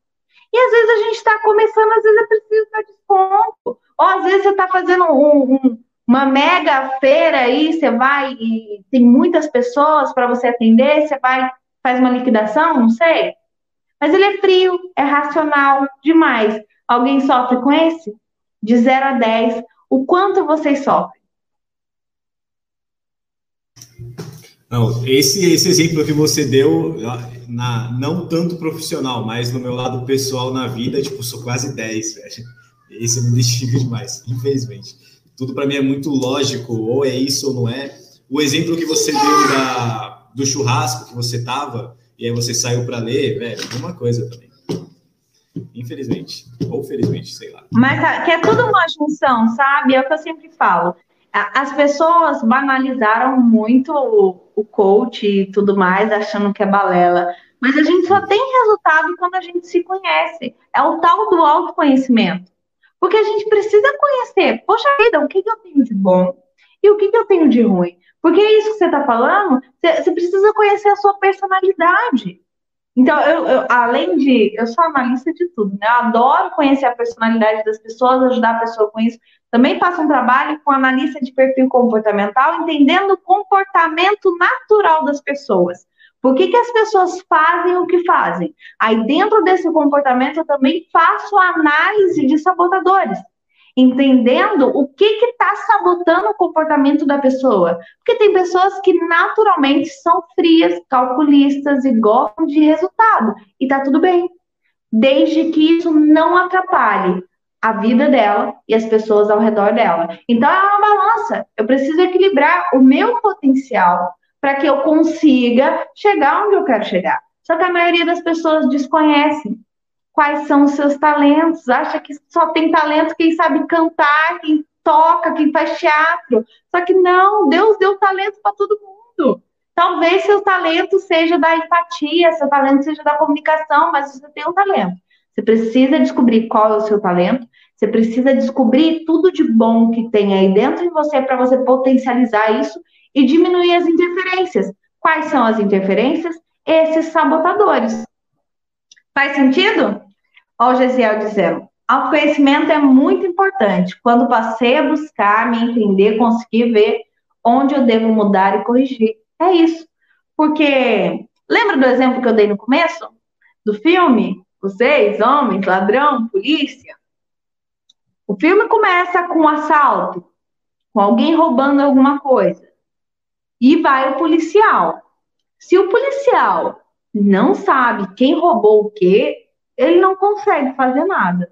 E às vezes a gente está começando, às vezes é preciso dar desconto. Ou às vezes você está fazendo um, um, uma mega feira aí, você vai e tem muitas pessoas para você atender, você vai, faz uma liquidação, não sei. Mas ele é frio, é racional demais. Alguém sofre com esse? De 0 a 10, o quanto vocês sofrem? Não, esse, esse exemplo que você deu, na, não tanto profissional, mas no meu lado pessoal na vida, tipo, sou quase 10, velho. Esse me identifica demais, infelizmente. Tudo para mim é muito lógico, ou é isso ou não é. O exemplo que você deu da, do churrasco que você tava, e aí você saiu para ler, velho, é uma coisa também. Infelizmente, ou felizmente, sei lá. Mas que é tudo uma junção, sabe? É o que eu sempre falo as pessoas banalizaram muito o coach e tudo mais, achando que é balela. Mas a gente só tem resultado quando a gente se conhece. É o tal do autoconhecimento. Porque a gente precisa conhecer, poxa vida, o que, que eu tenho de bom e o que, que eu tenho de ruim. Porque é isso que você está falando, você, precisa conhecer a sua personalidade. Então, eu, eu, além de. Eu sou analista de tudo, né? Eu adoro conhecer a personalidade das pessoas, ajudar a pessoa com isso. Também faço um trabalho com analista de perfil comportamental, entendendo o comportamento natural das pessoas. Por que, que as pessoas fazem o que fazem? Aí, dentro desse comportamento, eu também faço análise de sabotadores entendendo o que está sabotando o comportamento da pessoa. Porque tem pessoas que naturalmente são frias, calculistas e gostam de resultado. E tá tudo bem. Desde que isso não atrapalhe a vida dela e as pessoas ao redor dela. Então é uma balança. Eu preciso equilibrar o meu potencial para que eu consiga chegar onde eu quero chegar. Só que a maioria das pessoas desconhecem quais são os seus talentos, acha que só tem talento quem sabe cantar, quem toca, quem faz teatro. Só que não, Deus deu talento para todo mundo. Talvez seu talento seja da empatia, seu talento seja da comunicação, mas você tem um talento. Você precisa descobrir qual é o seu talento, você precisa descobrir tudo de bom que tem aí dentro de você para você potencializar isso e diminuir as interferências. Quais são as interferências? Esses sabotadores. Faz sentido? Olha o Gesiel dizendo. Autoconhecimento é muito importante. Quando passei a buscar, me entender, conseguir ver onde eu devo mudar e corrigir. É isso. Porque, lembra do exemplo que eu dei no começo? Do filme? Vocês, homens, ladrão, polícia? O filme começa com um assalto, com alguém roubando alguma coisa. E vai o policial. Se o policial não sabe quem roubou o quê, ele não consegue fazer nada.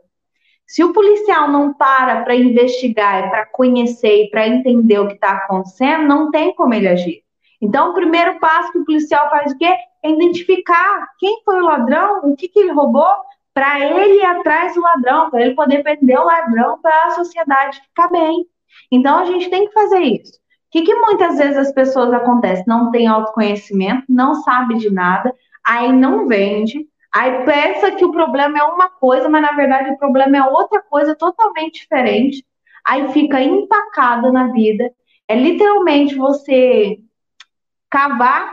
Se o policial não para para investigar, para conhecer e para entender o que está acontecendo, não tem como ele agir. Então, o primeiro passo que o policial faz o quê? É identificar quem foi o ladrão, o que, que ele roubou, para ele ir atrás do ladrão, para ele poder prender o ladrão, para a sociedade ficar bem. Então, a gente tem que fazer isso. O que, que muitas vezes as pessoas acontecem? Não tem autoconhecimento, não sabe de nada, aí não vende, Aí pensa que o problema é uma coisa, mas na verdade o problema é outra coisa totalmente diferente. Aí fica empacado na vida. É literalmente você cavar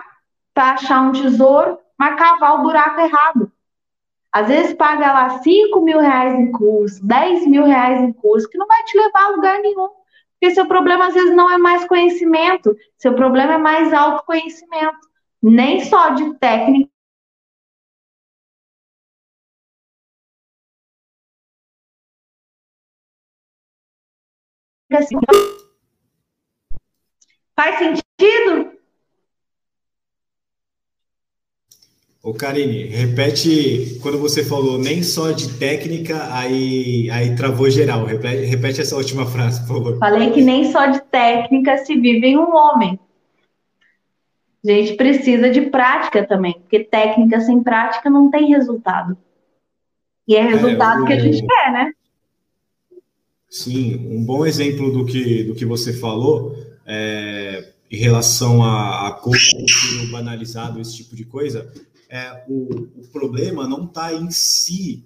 para achar um tesouro, mas cavar o buraco errado. Às vezes paga lá 5 mil reais em curso, 10 mil reais em curso, que não vai te levar a lugar nenhum. Porque seu problema às vezes não é mais conhecimento, seu problema é mais autoconhecimento. Nem só de técnica. Faz sentido? Ô Karine, repete quando você falou nem só de técnica, aí, aí travou geral. Repete, repete essa última frase, por favor. Falei que nem só de técnica se vive em um homem. A gente precisa de prática também, porque técnica sem prática não tem resultado. E é resultado é, o... que a gente quer, né? Sim, um bom exemplo do que, do que você falou é, em relação a, a coaching banalizado, esse tipo de coisa, é, o, o problema não está em si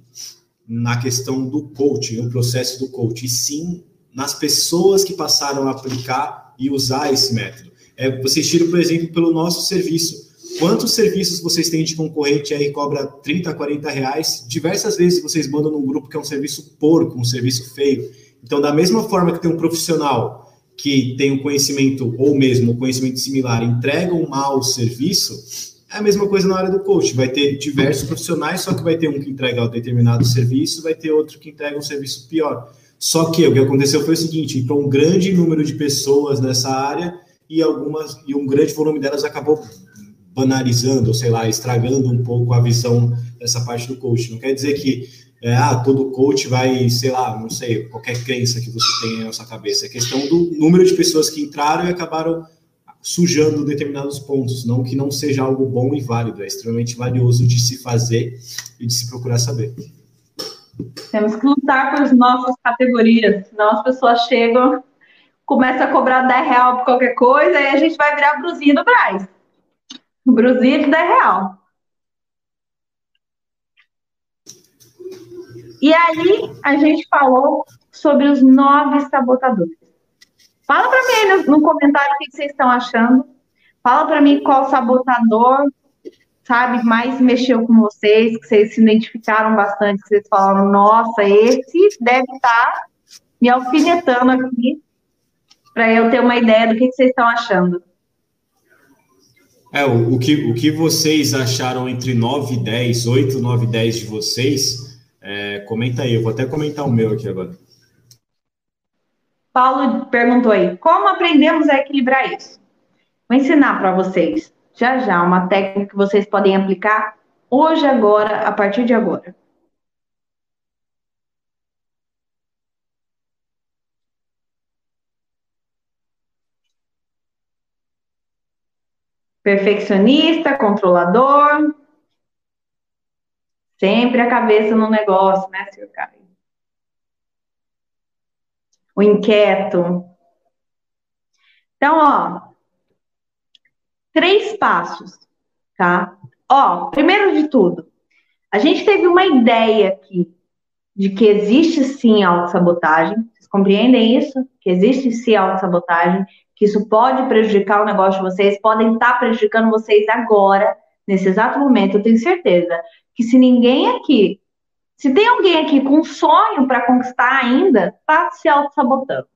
na questão do coaching, no processo do coaching, e sim nas pessoas que passaram a aplicar e usar esse método. É, vocês tiram, por exemplo, pelo nosso serviço. Quantos serviços vocês têm de concorrente aí cobra 30, 40 reais? Diversas vezes vocês mandam num grupo que é um serviço porco, um serviço feio. Então, da mesma forma que tem um profissional que tem um conhecimento, ou mesmo um conhecimento similar, entrega um mau serviço, é a mesma coisa na área do coach. Vai ter diversos profissionais, só que vai ter um que entrega um determinado serviço, vai ter outro que entrega um serviço pior. Só que o que aconteceu foi o seguinte: entrou um grande número de pessoas nessa área e algumas e um grande volume delas acabou banalizando, sei lá, estragando um pouco a visão dessa parte do coach. Não quer dizer que é, ah, todo coach vai, sei lá, não sei, qualquer crença que você tenha na sua cabeça. É questão do número de pessoas que entraram e acabaram sujando determinados pontos, não que não seja algo bom e válido, é extremamente valioso de se fazer e de se procurar saber. Temos que lutar por nossas categorias, senão as pessoas chegam, começam a cobrar 10 real por qualquer coisa e a gente vai virar brusinha do Braz. Brusinha de 10 real. E aí a gente falou sobre os nove sabotadores. Fala para mim no, no, comentário o que vocês estão achando. Fala para mim qual sabotador, sabe, mais mexeu com vocês, que vocês se identificaram bastante, que vocês falaram, nossa, esse deve estar tá me alfinetando aqui, para eu ter uma ideia do que, que vocês estão achando. É, o, o, que, o que vocês acharam entre 9 e 10, 8, 9 e 10 de vocês, é, comenta aí, eu vou até comentar o meu aqui agora. Paulo perguntou aí, como aprendemos a equilibrar isso? Vou ensinar para vocês, já já, uma técnica que vocês podem aplicar hoje, agora, a partir de agora. Perfeccionista, controlador, Sempre a cabeça no negócio, né, senhor Caio? O inquieto. Então, ó, três passos, tá? Ó, primeiro de tudo, a gente teve uma ideia aqui de que existe sim autossabotagem. Vocês compreendem isso? Que existe sim autossabotagem, que isso pode prejudicar o negócio de vocês, podem estar prejudicando vocês agora, nesse exato momento, eu tenho certeza que se ninguém aqui, se tem alguém aqui com um sonho para conquistar ainda, tá se auto-sabotando.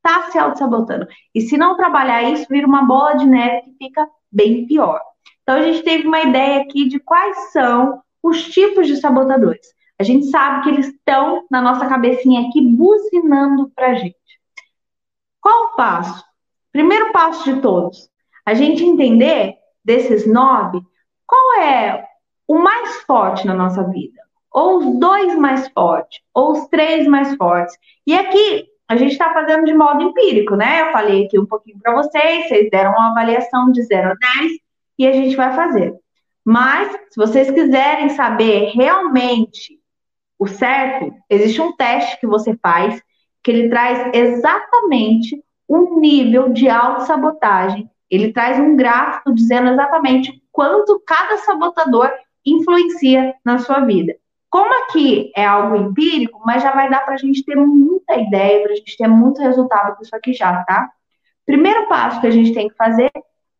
Tá se auto-sabotando. E se não trabalhar isso, vira uma bola de neve que fica bem pior. Então a gente teve uma ideia aqui de quais são os tipos de sabotadores. A gente sabe que eles estão na nossa cabecinha aqui buzinando pra gente. Qual o passo? Primeiro passo de todos, a gente entender desses nove qual é o mais forte na nossa vida, ou os dois mais fortes, ou os três mais fortes. E aqui a gente está fazendo de modo empírico, né? Eu falei aqui um pouquinho para vocês, vocês deram uma avaliação de 0 a 10 e a gente vai fazer. Mas, se vocês quiserem saber realmente o certo, existe um teste que você faz que ele traz exatamente um nível de autossabotagem. Ele traz um gráfico dizendo exatamente quanto cada sabotador influencia na sua vida. Como aqui é algo empírico, mas já vai dar para a gente ter muita ideia, para a gente ter muito resultado com isso aqui já, tá? Primeiro passo que a gente tem que fazer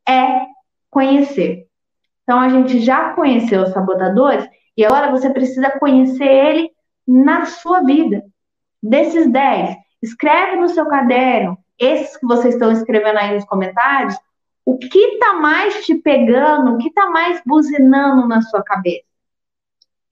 é conhecer. Então, a gente já conheceu os sabotadores e agora você precisa conhecer ele na sua vida. Desses 10, escreve no seu caderno, esses que vocês estão escrevendo aí nos comentários, o que está mais te pegando, o que está mais buzinando na sua cabeça.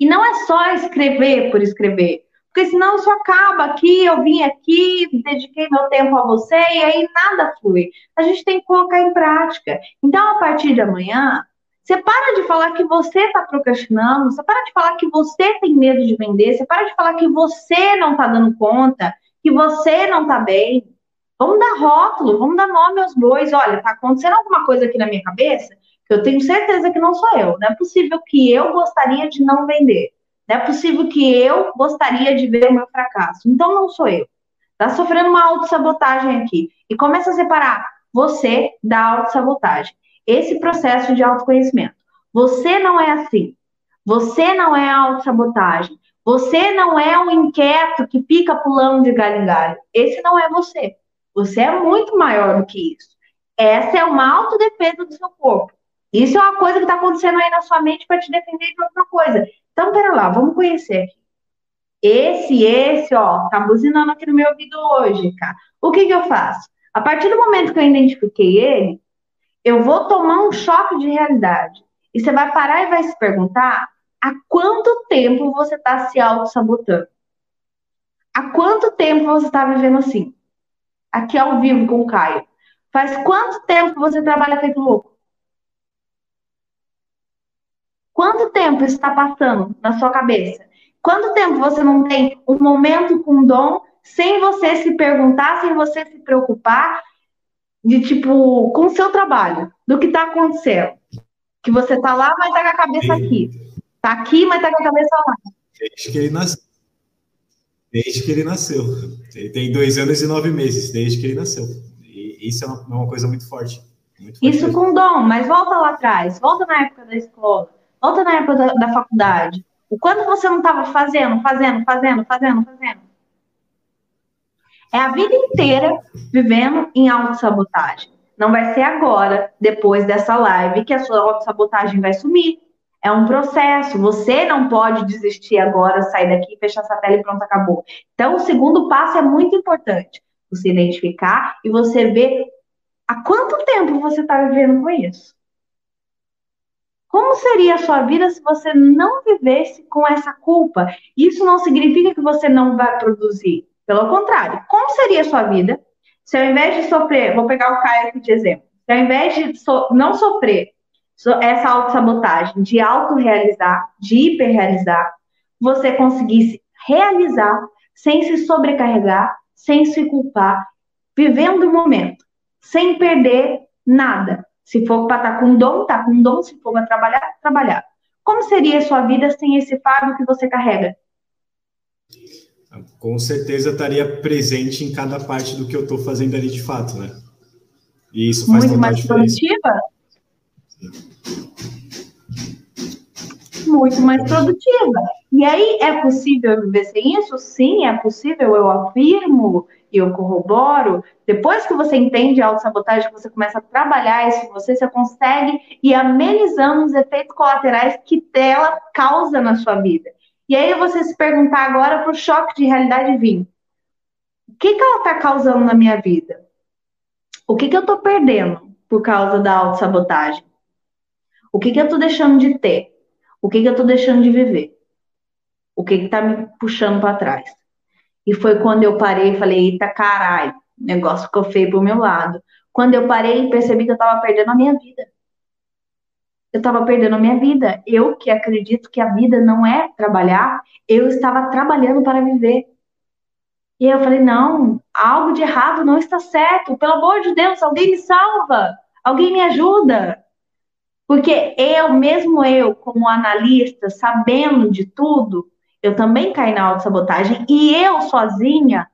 E não é só escrever por escrever, porque senão isso acaba aqui, eu vim aqui, dediquei meu tempo a você e aí nada flui. A gente tem que colocar em prática. Então, a partir de amanhã, você para de falar que você está procrastinando, você para de falar que você tem medo de vender, você para de falar que você não está dando conta, que você não está bem. Vamos dar rótulo, vamos dar nome aos bois. Olha, tá acontecendo alguma coisa aqui na minha cabeça eu tenho certeza que não sou eu. Não é possível que eu gostaria de não vender. Não é possível que eu gostaria de ver o meu fracasso. Então não sou eu. Tá sofrendo uma autossabotagem aqui. E começa a separar você da autossabotagem. Esse processo de autoconhecimento. Você não é assim. Você não é autossabotagem. Você não é um inquieto que fica pulando de galho em galho. Esse não é você. Você é muito maior do que isso. Essa é uma autodefesa do seu corpo. Isso é uma coisa que está acontecendo aí na sua mente para te defender de outra coisa. Então, pera lá, vamos conhecer aqui. Esse, esse, ó, tá buzinando aqui no meu ouvido hoje, cara. O que que eu faço? A partir do momento que eu identifiquei ele, eu vou tomar um choque de realidade. E você vai parar e vai se perguntar há quanto tempo você está se auto-sabotando? Há quanto tempo você está vivendo assim? Aqui ao vivo com o Caio. Faz quanto tempo você trabalha feito louco? Quanto tempo isso está passando na sua cabeça? Quanto tempo você não tem um momento com dom sem você se perguntar, sem você se preocupar de tipo com o seu trabalho, do que está acontecendo? Que você está lá, mas está com a cabeça aqui. Está aqui, mas está com a cabeça lá. Desde que ele nasceu. Desde que ele nasceu. Ele tem dois anos e nove meses, desde que ele nasceu. E isso é uma, é uma coisa muito forte. Muito forte isso mesmo. com dom, mas volta lá atrás, volta na época da escola, volta na época da, da faculdade. O quanto você não estava fazendo, fazendo, fazendo, fazendo, fazendo? É a vida inteira vivendo em autossabotagem. Não vai ser agora, depois dessa live, que a sua autossabotagem vai sumir. É um processo. Você não pode desistir agora, sair daqui, fechar essa tela e pronto, acabou. Então, o segundo passo é muito importante. Você identificar e você ver há quanto tempo você está vivendo com isso. Como seria a sua vida se você não vivesse com essa culpa? Isso não significa que você não vai produzir. Pelo contrário, como seria a sua vida se ao invés de sofrer, vou pegar o Caio aqui de exemplo, se ao invés de so, não sofrer essa autossabotagem, de autorrealizar, de hiperrealizar, você conseguisse realizar sem se sobrecarregar, sem se culpar, vivendo o momento, sem perder nada, se for para estar tá com dom, tá com dom. Se for para trabalhar, trabalhar. Como seria a sua vida sem esse fardo que você carrega? Com certeza estaria presente em cada parte do que eu estou fazendo ali de fato, né? E isso faz Muito mais produtiva? Muito mais produtiva. E aí, é possível viver sem isso? Sim, é possível, eu afirmo e eu corroboro, depois que você entende a autossabotagem, você começa a trabalhar isso, você, você consegue ir amenizando os efeitos colaterais que ela causa na sua vida. E aí você se perguntar agora para o choque de realidade vir. O que, que ela está causando na minha vida? O que, que eu estou perdendo por causa da autossabotagem? O que, que eu estou deixando de ter? O que, que eu estou deixando de viver? O que está me puxando para trás? E foi quando eu parei e falei, eita caralho, o negócio ficou feio pro meu lado. Quando eu parei percebi que eu tava perdendo a minha vida. Eu tava perdendo a minha vida. Eu que acredito que a vida não é trabalhar, eu estava trabalhando para viver. E eu falei, não, algo de errado não está certo. Pelo amor de Deus, alguém me salva. Alguém me ajuda. Porque eu, mesmo eu, como analista, sabendo de tudo, eu também caí na autossabotagem e eu sozinha,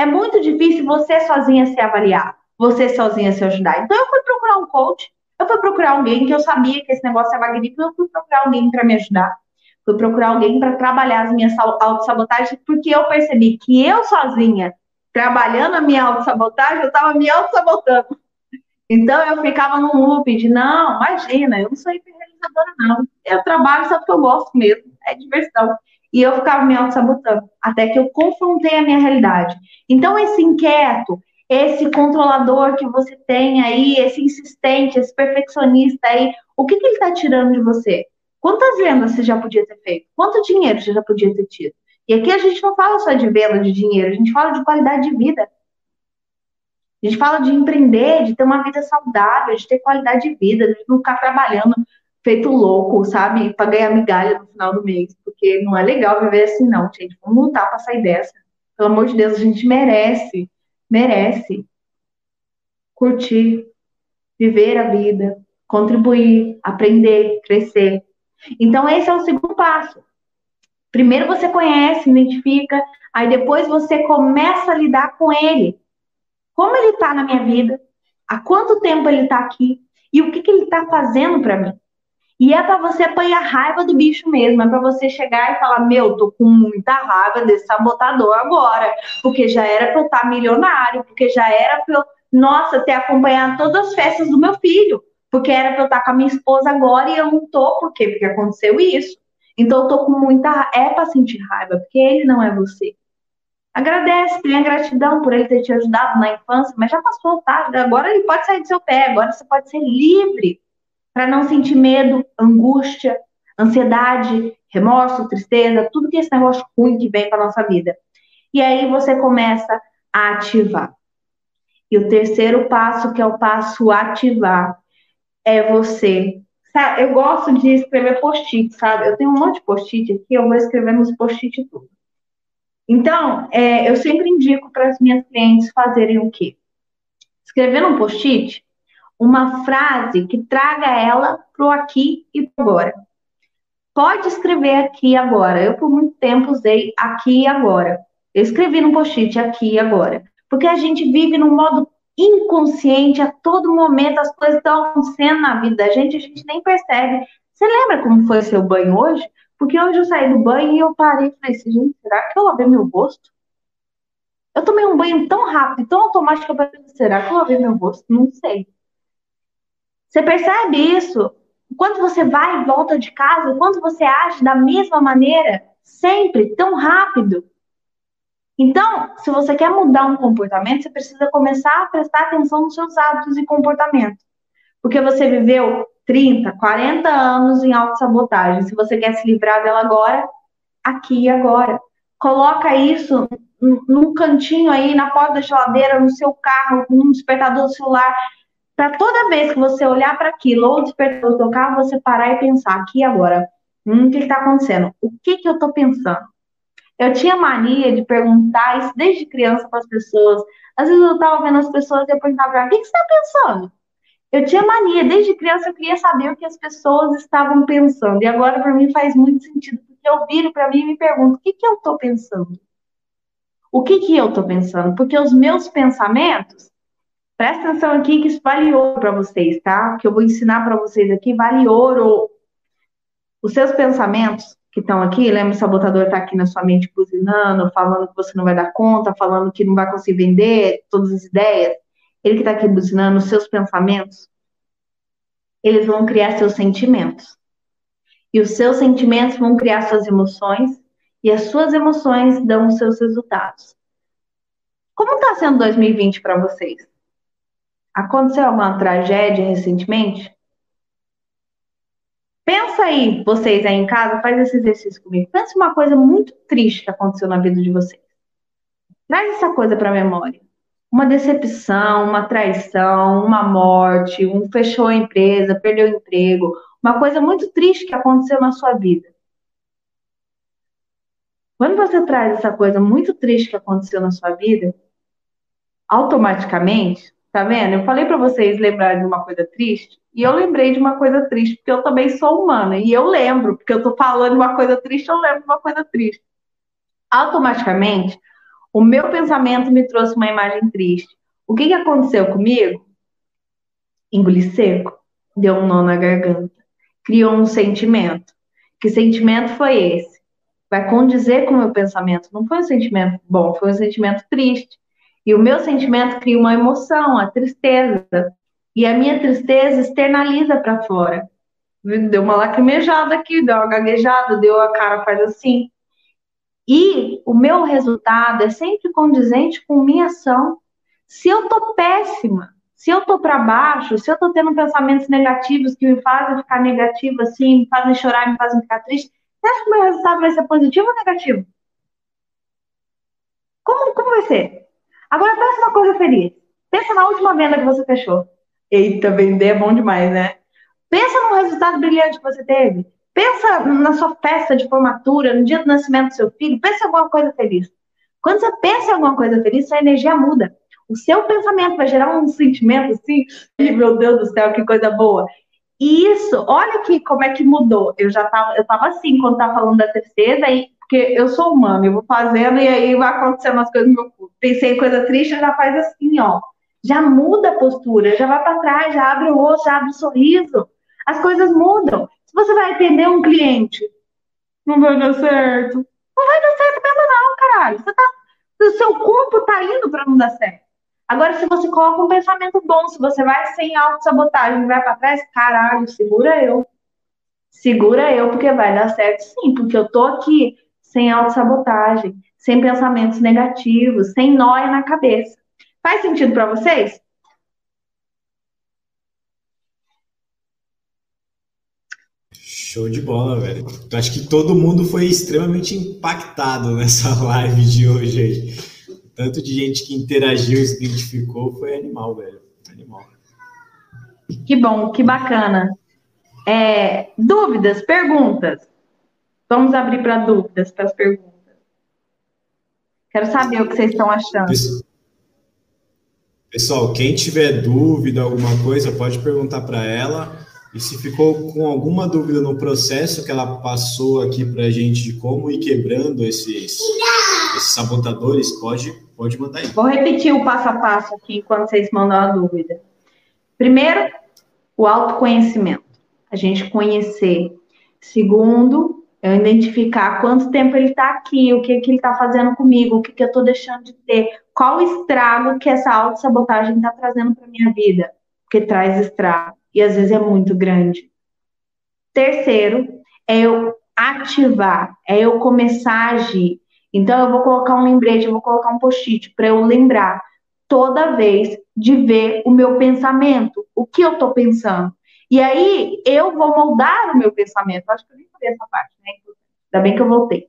é muito difícil você sozinha se avaliar, você sozinha se ajudar. Então eu fui procurar um coach, eu fui procurar alguém que eu sabia que esse negócio é magnífico, eu fui procurar alguém para me ajudar. Fui procurar alguém para trabalhar as minhas autossabotagens, porque eu percebi que eu sozinha, trabalhando a minha autossabotagem, eu estava me autossabotando. Então eu ficava num loop de, não, imagina, eu não sou hiperrealizadora, não. Eu trabalho só porque eu gosto mesmo, é diversão. E eu ficava me auto-sabotando, até que eu confrontei a minha realidade. Então, esse inquieto, esse controlador que você tem aí, esse insistente, esse perfeccionista aí, o que, que ele está tirando de você? Quantas vendas você já podia ter feito? Quanto dinheiro você já podia ter tido? E aqui a gente não fala só de venda de dinheiro, a gente fala de qualidade de vida. A gente fala de empreender, de ter uma vida saudável, de ter qualidade de vida, de não ficar trabalhando feito louco, sabe? Para ganhar migalha no final do mês, porque não é legal viver assim, não, gente. Vamos lutar para sair dessa. Pelo amor de Deus, a gente merece, merece. curtir, viver a vida, contribuir, aprender, crescer. Então, esse é o segundo passo. Primeiro você conhece, identifica, aí depois você começa a lidar com ele. Como ele está na minha vida? Há quanto tempo ele está aqui? E o que, que ele está fazendo para mim? E é para você apanhar raiva do bicho mesmo, é para você chegar e falar: Meu, tô com muita raiva desse sabotador agora, porque já era para eu estar tá milionário, porque já era para eu, nossa, ter acompanhado todas as festas do meu filho, porque era para eu estar tá com a minha esposa agora e eu não tô, por quê? Porque aconteceu isso. Então eu tô com muita. É para sentir raiva, porque ele não é você. Agradece, tenha gratidão por ele ter te ajudado na infância, mas já passou, tá? Agora ele pode sair do seu pé, agora você pode ser livre para não sentir medo, angústia, ansiedade, remorso, tristeza, tudo que esse negócio ruim que vem para nossa vida. E aí você começa a ativar. E o terceiro passo, que é o passo ativar, é você. Sabe, eu gosto de escrever post-it, sabe? Eu tenho um monte de post-it aqui, eu vou escrever nos post-it tudo. Então, é, eu sempre indico para as minhas clientes fazerem o quê? Escrever um post-it uma frase que traga ela para o aqui e para agora. Pode escrever aqui e agora. Eu, por muito tempo, usei aqui e agora. Eu escrevi no post-it aqui e agora. Porque a gente vive num modo inconsciente, a todo momento as coisas estão acontecendo na vida da gente, a gente nem percebe. Você lembra como foi seu banho hoje? Porque hoje eu saí do banho e eu parei e falei assim, gente, será que eu lavei meu rosto? Eu tomei um banho tão rápido, tão automático, eu pensei, será que eu lavei meu rosto? Não sei. Você percebe isso? Quando você vai e volta de casa, quando você age da mesma maneira, sempre tão rápido. Então, se você quer mudar um comportamento, você precisa começar a prestar atenção nos seus hábitos e comportamentos. Porque você viveu 30, 40 anos em autossabotagem. Se você quer se livrar dela agora, aqui e agora. Coloca isso num cantinho aí, na porta da geladeira, no seu carro, num despertador do celular para toda vez que você olhar para aquilo ou despertar o seu carro, você parar e pensar aqui agora, hum, o que está acontecendo? O que, que eu estou pensando? Eu tinha mania de perguntar isso desde criança para as pessoas. Às vezes eu estava vendo as pessoas e eu perguntava o que, que você está pensando? Eu tinha mania, desde criança eu queria saber o que as pessoas estavam pensando. E agora para mim faz muito sentido, porque eu viro para mim e me pergunto, o que, que eu estou pensando? O que, que eu estou pensando? Porque os meus pensamentos, Presta atenção aqui que isso vale ouro para vocês, tá? Que eu vou ensinar para vocês aqui vale ouro. Os seus pensamentos que estão aqui, lembra o sabotador está aqui na sua mente buzinando, falando que você não vai dar conta, falando que não vai conseguir vender todas as ideias. Ele que está aqui buzinando, os seus pensamentos, eles vão criar seus sentimentos. E os seus sentimentos vão criar suas emoções, e as suas emoções dão os seus resultados. Como está sendo 2020 para vocês? Aconteceu alguma tragédia recentemente? Pensa aí, vocês aí em casa, faz esse exercício comigo. Pensa uma coisa muito triste que aconteceu na vida de vocês. Traz essa coisa para a memória. Uma decepção, uma traição, uma morte, um fechou a empresa, perdeu o emprego, uma coisa muito triste que aconteceu na sua vida. Quando você traz essa coisa muito triste que aconteceu na sua vida, automaticamente Tá vendo? Eu falei para vocês lembrarem de uma coisa triste, e eu lembrei de uma coisa triste, porque eu também sou humana, e eu lembro, porque eu tô falando uma coisa triste, eu lembro de uma coisa triste. Automaticamente, o meu pensamento me trouxe uma imagem triste. O que, que aconteceu comigo? Engoli seco, deu um nó na garganta, criou um sentimento. Que sentimento foi esse? Vai condizer com o meu pensamento. Não foi um sentimento bom, foi um sentimento triste. E o meu sentimento cria uma emoção, a tristeza. E a minha tristeza externaliza para fora. Deu uma lacrimejada aqui, deu uma gaguejada, deu a cara faz assim. E o meu resultado é sempre condizente com minha ação. Se eu tô péssima, se eu tô para baixo, se eu tô tendo pensamentos negativos que me fazem ficar negativo assim, me fazem chorar, me fazem ficar triste, você acha que o meu resultado vai ser positivo ou negativo? Como, como vai ser? Agora pensa uma coisa feliz. Pensa na última venda que você fechou. Eita, vender é bom demais, né? Pensa no resultado brilhante que você teve. Pensa na sua festa de formatura, no dia do nascimento do seu filho. Pensa em alguma coisa feliz. Quando você pensa em alguma coisa feliz, sua energia muda. O seu pensamento vai gerar um sentimento assim, meu Deus do céu, que coisa boa. E isso, olha aqui como é que mudou. Eu já tava, eu tava assim quando tava falando da tristeza, e, porque eu sou humana, eu vou fazendo e aí vai acontecendo umas coisas no meu corpo. Pensei em coisa triste, já faz assim, ó. Já muda a postura, já vai para trás, já abre o rosto, já abre o sorriso. As coisas mudam. Se você vai atender um cliente, não vai dar certo. Não vai dar certo mesmo, não, caralho. Você tá, o seu corpo tá indo para não dar certo. Agora, se você coloca um pensamento bom, se você vai sem autossabotagem, vai para trás, caralho, segura eu. Segura eu, porque vai dar certo sim, porque eu tô aqui sem autossabotagem, sem pensamentos negativos, sem nóia na cabeça. Faz sentido para vocês? Show de bola, velho. Acho que todo mundo foi extremamente impactado nessa live de hoje aí. Tanto de gente que interagiu e se identificou foi animal, velho. Animal. Que bom, que bacana. É, dúvidas, perguntas? Vamos abrir para dúvidas, para as perguntas. Quero saber o que vocês estão achando. Pessoal, quem tiver dúvida, alguma coisa, pode perguntar para ela. E se ficou com alguma dúvida no processo que ela passou aqui para a gente de como ir quebrando esses, esses sabotadores, pode, pode mandar aí. Vou repetir o passo a passo aqui enquanto vocês mandam a dúvida. Primeiro, o autoconhecimento. A gente conhecer. Segundo, eu identificar quanto tempo ele está aqui, o que, que ele está fazendo comigo, o que, que eu estou deixando de ter, qual o estrago que essa autossabotagem está trazendo para minha vida, porque traz estrago, e às vezes é muito grande. Terceiro, é eu ativar, é eu começar a agir. Então, eu vou colocar um lembrete, eu vou colocar um post-it para eu lembrar toda vez de ver o meu pensamento, o que eu estou pensando. E aí, eu vou moldar o meu pensamento. Acho que eu nem falei essa parte, né? Ainda bem que eu voltei.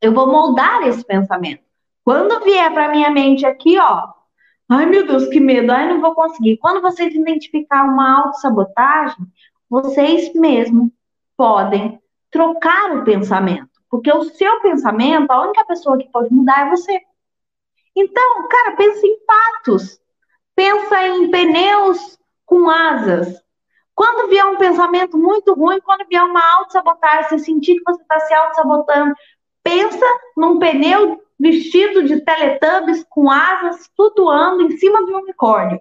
Eu vou moldar esse pensamento. Quando vier para minha mente aqui, ó, ai meu Deus, que medo, ai não vou conseguir. Quando vocês identificar uma autossabotagem, vocês mesmos podem trocar o pensamento. Porque o seu pensamento, a única pessoa que pode mudar é você. Então, cara, pensa em patos. Pensa em pneus com asas. Quando vier um pensamento muito ruim, quando vier uma autossabotagem, você sentir que você está se auto-sabotando, pensa num pneu vestido de teletubbies com asas flutuando em cima de um unicórnio.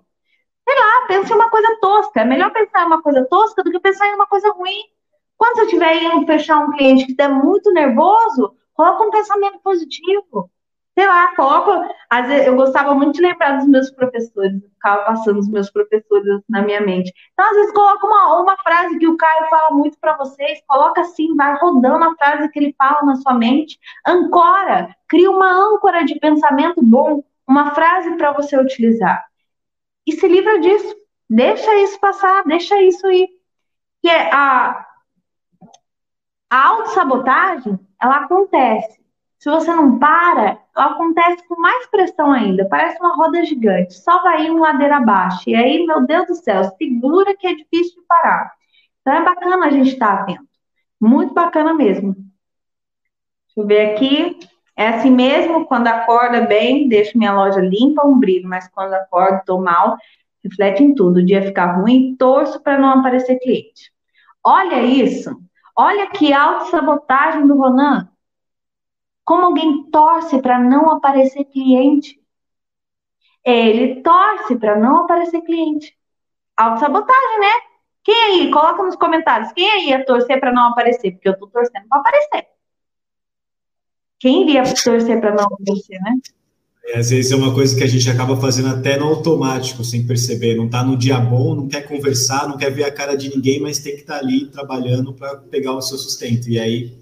Sei lá, pensa em uma coisa tosca. É melhor pensar em uma coisa tosca do que pensar em uma coisa ruim. Quando você estiver indo fechar um cliente que está muito nervoso, coloca um pensamento positivo sei lá, coloco. Às vezes, eu gostava muito de lembrar dos meus professores, ficava passando os meus professores na minha mente. Então, às vezes, coloca uma, uma frase que o Caio fala muito para vocês, coloca assim, vai rodando a frase que ele fala na sua mente, ancora, cria uma âncora de pensamento bom, uma frase para você utilizar. E se livra disso. Deixa isso passar, deixa isso ir. Que é a, a autossabotagem, ela acontece se você não para, acontece com mais pressão ainda. Parece uma roda gigante. Só vai indo ladeira abaixo. E aí, meu Deus do céu, segura que é difícil de parar. Então é bacana a gente estar atento. Muito bacana mesmo. Deixa eu ver aqui. É assim mesmo, quando acorda bem, deixo minha loja limpa, um brilho, mas quando acordo, estou mal, reflete em tudo. O dia ficar ruim, torço para não aparecer cliente. Olha isso. Olha que autossabotagem do Ronan. Como alguém torce para não aparecer cliente? Ele torce para não aparecer cliente. Autossabotagem, né? Quem aí? Coloca nos comentários. Quem aí ia torcer para não aparecer? Porque eu tô torcendo para aparecer. Quem iria torcer para não aparecer, né? É, às vezes é uma coisa que a gente acaba fazendo até no automático, sem perceber. Não está no dia bom, não quer conversar, não quer ver a cara de ninguém, mas tem que estar tá ali trabalhando para pegar o seu sustento. E aí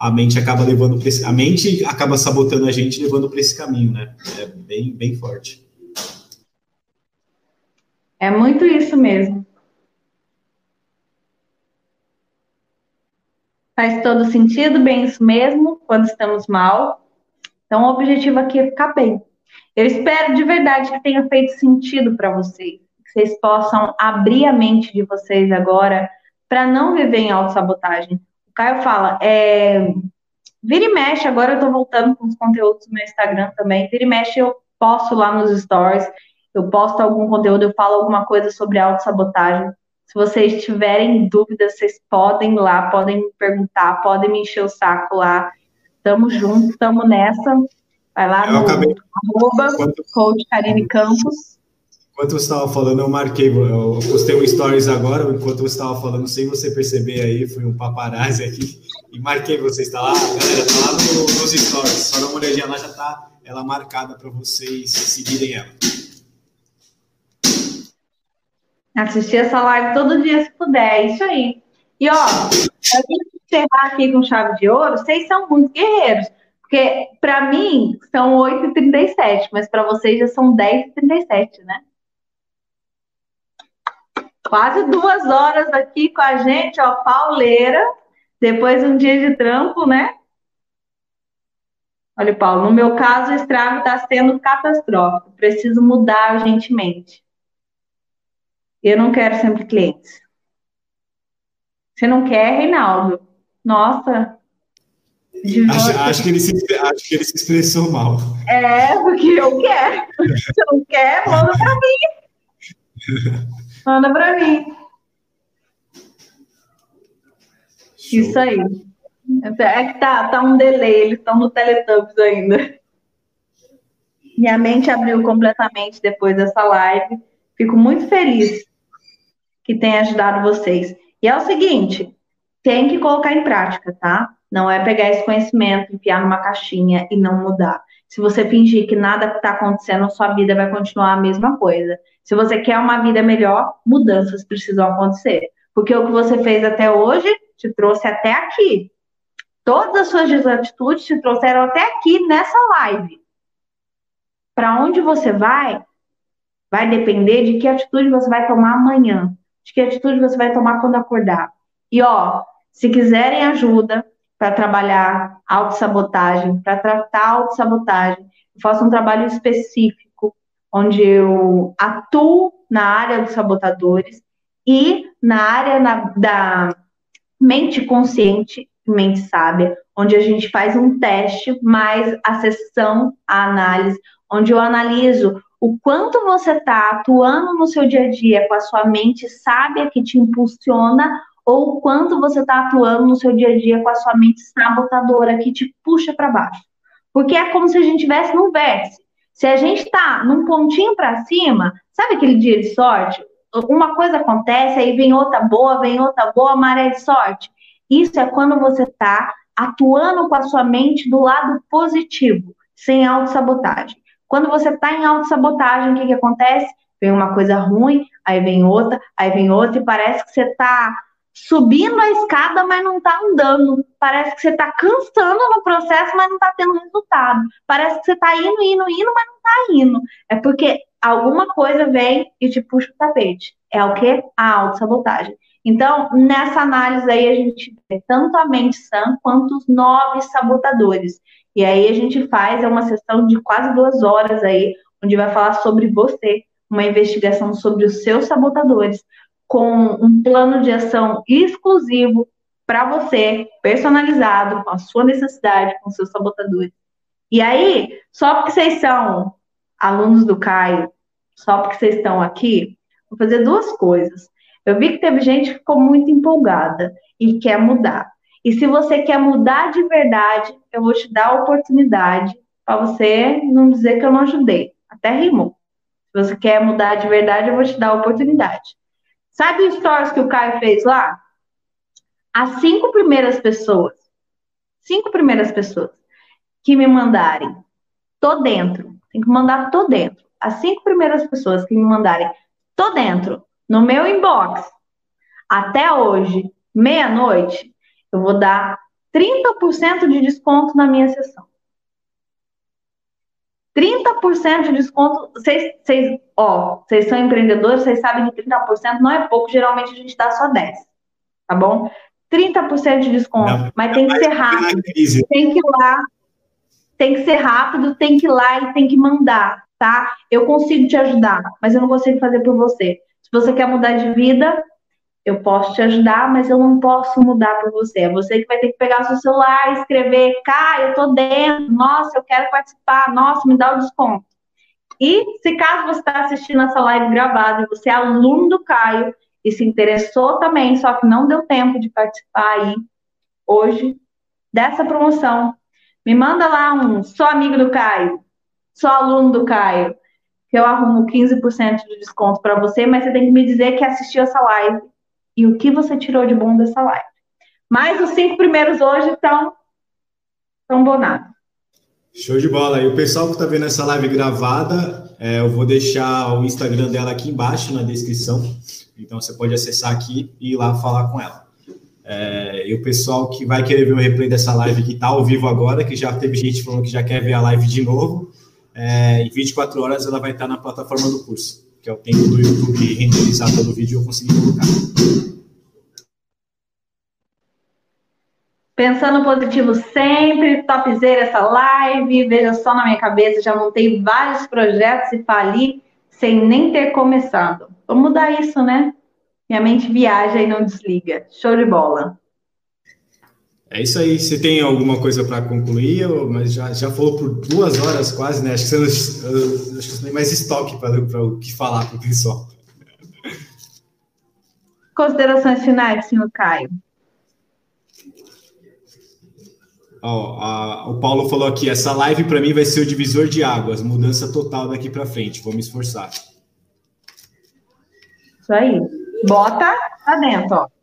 a mente acaba levando para esse, a mente acaba sabotando a gente levando para esse caminho, né? É bem bem forte. É muito isso mesmo. Faz todo sentido, bem isso mesmo, quando estamos mal. Então, o objetivo aqui é ficar bem. Eu espero de verdade que tenha feito sentido para vocês, que vocês possam abrir a mente de vocês agora para não viver em autossabotagem, o Caio fala, é, vira e mexe, agora eu tô voltando com os conteúdos do meu Instagram também, vira e mexe eu posto lá nos stories, eu posto algum conteúdo, eu falo alguma coisa sobre autossabotagem. Se vocês tiverem dúvidas, vocês podem ir lá, podem me perguntar, podem me encher o saco lá. Tamo junto, tamo nessa. Vai lá eu no acabei... arroba coach Karine Campos. Enquanto você estava falando, eu marquei, eu postei um stories agora, enquanto você estava falando, sem você perceber aí, fui um paparazzi aqui e marquei você. Está lá, galera, está lá no, nos stories. Só dá uma olhadinha lá, já está ela marcada para vocês seguirem ela. Assistir essa live todo dia se puder, é isso aí. E ó, pra gente encerrar aqui com chave de ouro, vocês são muito guerreiros. Porque para mim são 8h37, mas para vocês já são 10h37, né? Quase duas horas aqui com a gente, ó, pauleira. Depois um dia de trampo, né? Olha, Paulo, no meu caso, o estrago está sendo catastrófico. Preciso mudar urgentemente. Eu não quero sempre clientes. Você não quer, Reinaldo? Nossa. Acho, acho, que ele se, acho que ele se expressou mal. É, porque eu quero. Se não quer, manda para mim. Manda para mim. Show. Isso aí. É que tá, tá um delay, eles estão no Teletubbies ainda. Minha mente abriu completamente depois dessa live. Fico muito feliz que tenha ajudado vocês. E é o seguinte, tem que colocar em prática, tá? Não é pegar esse conhecimento, enfiar numa caixinha e não mudar. Se você fingir que nada está acontecendo, sua vida vai continuar a mesma coisa. Se você quer uma vida melhor, mudanças precisam acontecer. Porque o que você fez até hoje te trouxe até aqui. Todas as suas desatitudes te trouxeram até aqui nessa live. Para onde você vai, vai depender de que atitude você vai tomar amanhã, de que atitude você vai tomar quando acordar. E ó, se quiserem ajuda, para trabalhar autossabotagem, para tratar autossabotagem. Eu faço um trabalho específico, onde eu atuo na área dos sabotadores e na área na, da mente consciente mente sábia, onde a gente faz um teste, mais a sessão, a análise, onde eu analiso o quanto você está atuando no seu dia a dia com a sua mente sábia que te impulsiona ou quanto você está atuando no seu dia a dia com a sua mente sabotadora que te puxa para baixo. Porque é como se a gente estivesse num vértice. Se a gente está num pontinho para cima, sabe aquele dia de sorte? Uma coisa acontece, aí vem outra boa, vem outra boa, maré de sorte. Isso é quando você está atuando com a sua mente do lado positivo, sem autossabotagem. Quando você está em autossabotagem, o que, que acontece? Vem uma coisa ruim, aí vem outra, aí vem outra, e parece que você está subindo a escada, mas não está andando. Parece que você está cansando no processo, mas não está tendo resultado. Parece que você está indo, indo, indo, mas não está indo. É porque alguma coisa vem e te puxa o tapete. É o que? A autossabotagem. Então, nessa análise aí, a gente vê tanto a mente sã quanto os nove sabotadores. E aí a gente faz uma sessão de quase duas horas aí, onde vai falar sobre você, uma investigação sobre os seus sabotadores, com um plano de ação exclusivo para você, personalizado, com a sua necessidade, com seus sabotadores. E aí, só porque vocês são alunos do Caio, só porque vocês estão aqui, vou fazer duas coisas. Eu vi que teve gente que ficou muito empolgada e quer mudar. E se você quer mudar de verdade, eu vou te dar a oportunidade para você não dizer que eu não ajudei. Até rimou. Se você quer mudar de verdade, eu vou te dar a oportunidade. Sabe o stories que o Caio fez lá? As cinco primeiras pessoas, cinco primeiras pessoas que me mandarem, tô dentro, tem que mandar tô dentro. As cinco primeiras pessoas que me mandarem, tô dentro, no meu inbox, até hoje, meia-noite, eu vou dar 30% de desconto na minha sessão. 30% de desconto. Vocês, vocês, ó, vocês são empreendedores, vocês sabem que 30% não é pouco, geralmente a gente dá só 10%. Tá bom? 30% de desconto, não, mas tem que ser rápido. Tem que ir lá, tem que ser rápido, tem que ir lá e tem que mandar, tá? Eu consigo te ajudar, mas eu não consigo fazer por você. Se você quer mudar de vida, eu posso te ajudar, mas eu não posso mudar por você. É você que vai ter que pegar o seu celular escrever, cara, eu tô dentro, nossa, eu quero participar, nossa, me dá o desconto. E se caso você está assistindo essa live gravada e você é aluno do Caio e se interessou também, só que não deu tempo de participar aí hoje dessa promoção, me manda lá um sou amigo do Caio, sou aluno do Caio, que eu arrumo 15% de desconto para você, mas você tem que me dizer que assistiu essa live e o que você tirou de bom dessa live. Mas os cinco primeiros hoje estão tão bonados. Show de bola. E o pessoal que está vendo essa live gravada, é, eu vou deixar o Instagram dela aqui embaixo na descrição. Então você pode acessar aqui e ir lá falar com ela. É, e o pessoal que vai querer ver o replay dessa live que está ao vivo agora, que já teve gente falando que já quer ver a live de novo, é, em 24 horas ela vai estar tá na plataforma do curso, que é o tempo do YouTube renderizar todo o vídeo e eu conseguir colocar. Pensando positivo sempre, topzera essa live, veja só na minha cabeça, já montei vários projetos e fali sem nem ter começado. Vamos mudar isso, né? Minha mente viaja e não desliga. Show de bola. É isso aí. Você tem alguma coisa para concluir? Mas já, já falou por duas horas quase, né? Acho que você não, acho que você tem mais estoque para o que falar para o pessoal. Considerações finais, senhor Caio. Ó, o Paulo falou aqui: essa live para mim vai ser o divisor de águas, mudança total daqui para frente. Vou me esforçar. Isso aí. Bota pra dentro, ó.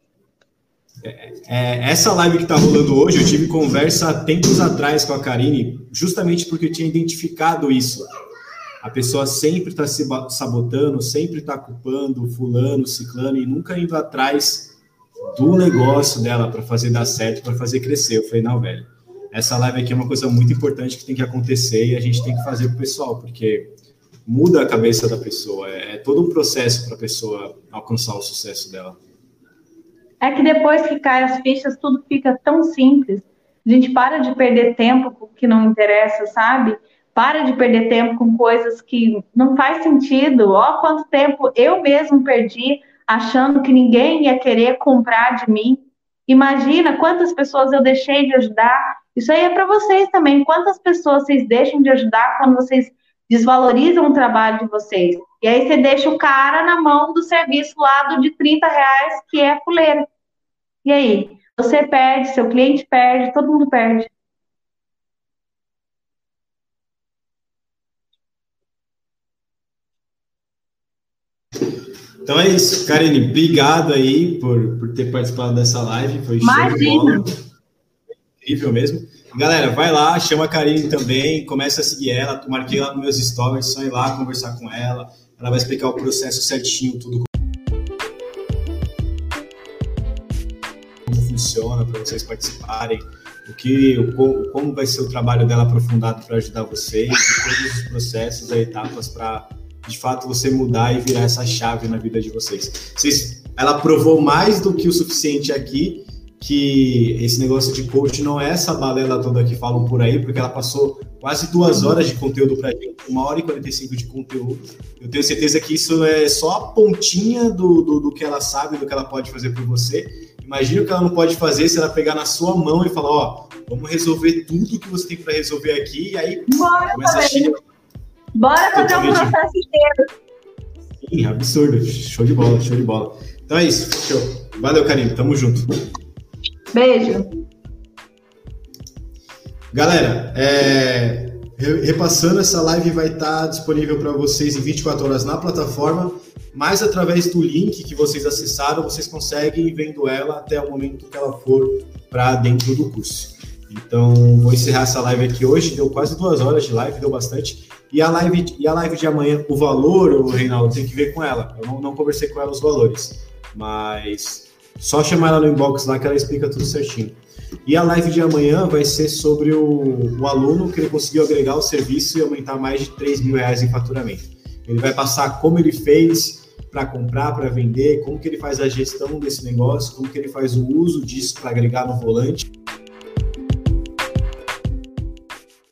É, essa live que está rolando hoje, eu tive conversa tempos atrás com a Karine, justamente porque eu tinha identificado isso. A pessoa sempre está se sabotando, sempre está culpando fulano, ciclano e nunca indo atrás do negócio dela para fazer dar certo, para fazer crescer. Eu falei, não, velho, essa live aqui é uma coisa muito importante que tem que acontecer e a gente tem que fazer para o pessoal, porque muda a cabeça da pessoa, é, é todo um processo para a pessoa alcançar o sucesso dela. É que depois que cai as fichas, tudo fica tão simples. A gente para de perder tempo com o que não interessa, sabe? Para de perder tempo com coisas que não faz sentido. Ó, quanto tempo eu mesmo perdi achando que ninguém ia querer comprar de mim. Imagina quantas pessoas eu deixei de ajudar isso aí é para vocês também. Quantas pessoas vocês deixam de ajudar quando vocês desvalorizam o trabalho de vocês? E aí você deixa o cara na mão do serviço lá do de 30 reais, que é fuleira. E aí? Você perde, seu cliente perde, todo mundo perde. Então é isso, Karine, obrigado aí por, por ter participado dessa live. Foi Imagina. incrível mesmo. Galera, vai lá, chama a Karine também, começa a seguir ela, marquei lá nos meus stories, só ir lá conversar com ela, ela vai explicar o processo certinho, tudo como funciona para vocês participarem, o que, o, como vai ser o trabalho dela aprofundado para ajudar vocês, todos os processos, as etapas para de fato você mudar e virar essa chave na vida de vocês. vocês ela provou mais do que o suficiente aqui que esse negócio de coach não é essa balela toda que falam por aí, porque ela passou quase duas horas de conteúdo para gente, uma hora e 45 de conteúdo. Eu tenho certeza que isso é só a pontinha do, do, do que ela sabe, do que ela pode fazer por você. Imagina o que ela não pode fazer se ela pegar na sua mão e falar, ó, vamos resolver tudo que você tem para resolver aqui, e aí Bora começa a Bora fazer um processo inteiro. Sim, absurdo. Show de bola, show de bola. Então é isso, show. Valeu, Carinho, tamo junto. Beijo. Galera, é, repassando, essa live vai estar disponível para vocês em 24 horas na plataforma, mas através do link que vocês acessaram, vocês conseguem ir vendo ela até o momento que ela for para dentro do curso. Então, vou encerrar essa live aqui hoje. Deu quase duas horas de live, deu bastante. E a live, e a live de amanhã, o valor, o Reinaldo, tem que ver com ela. Eu não, não conversei com ela os valores, mas só chamar ela no inbox lá que ela explica tudo certinho. E a live de amanhã vai ser sobre o, o aluno que ele conseguiu agregar o serviço e aumentar mais de 3 mil reais em faturamento. Ele vai passar como ele fez para comprar, para vender, como que ele faz a gestão desse negócio, como que ele faz o uso disso para agregar no volante.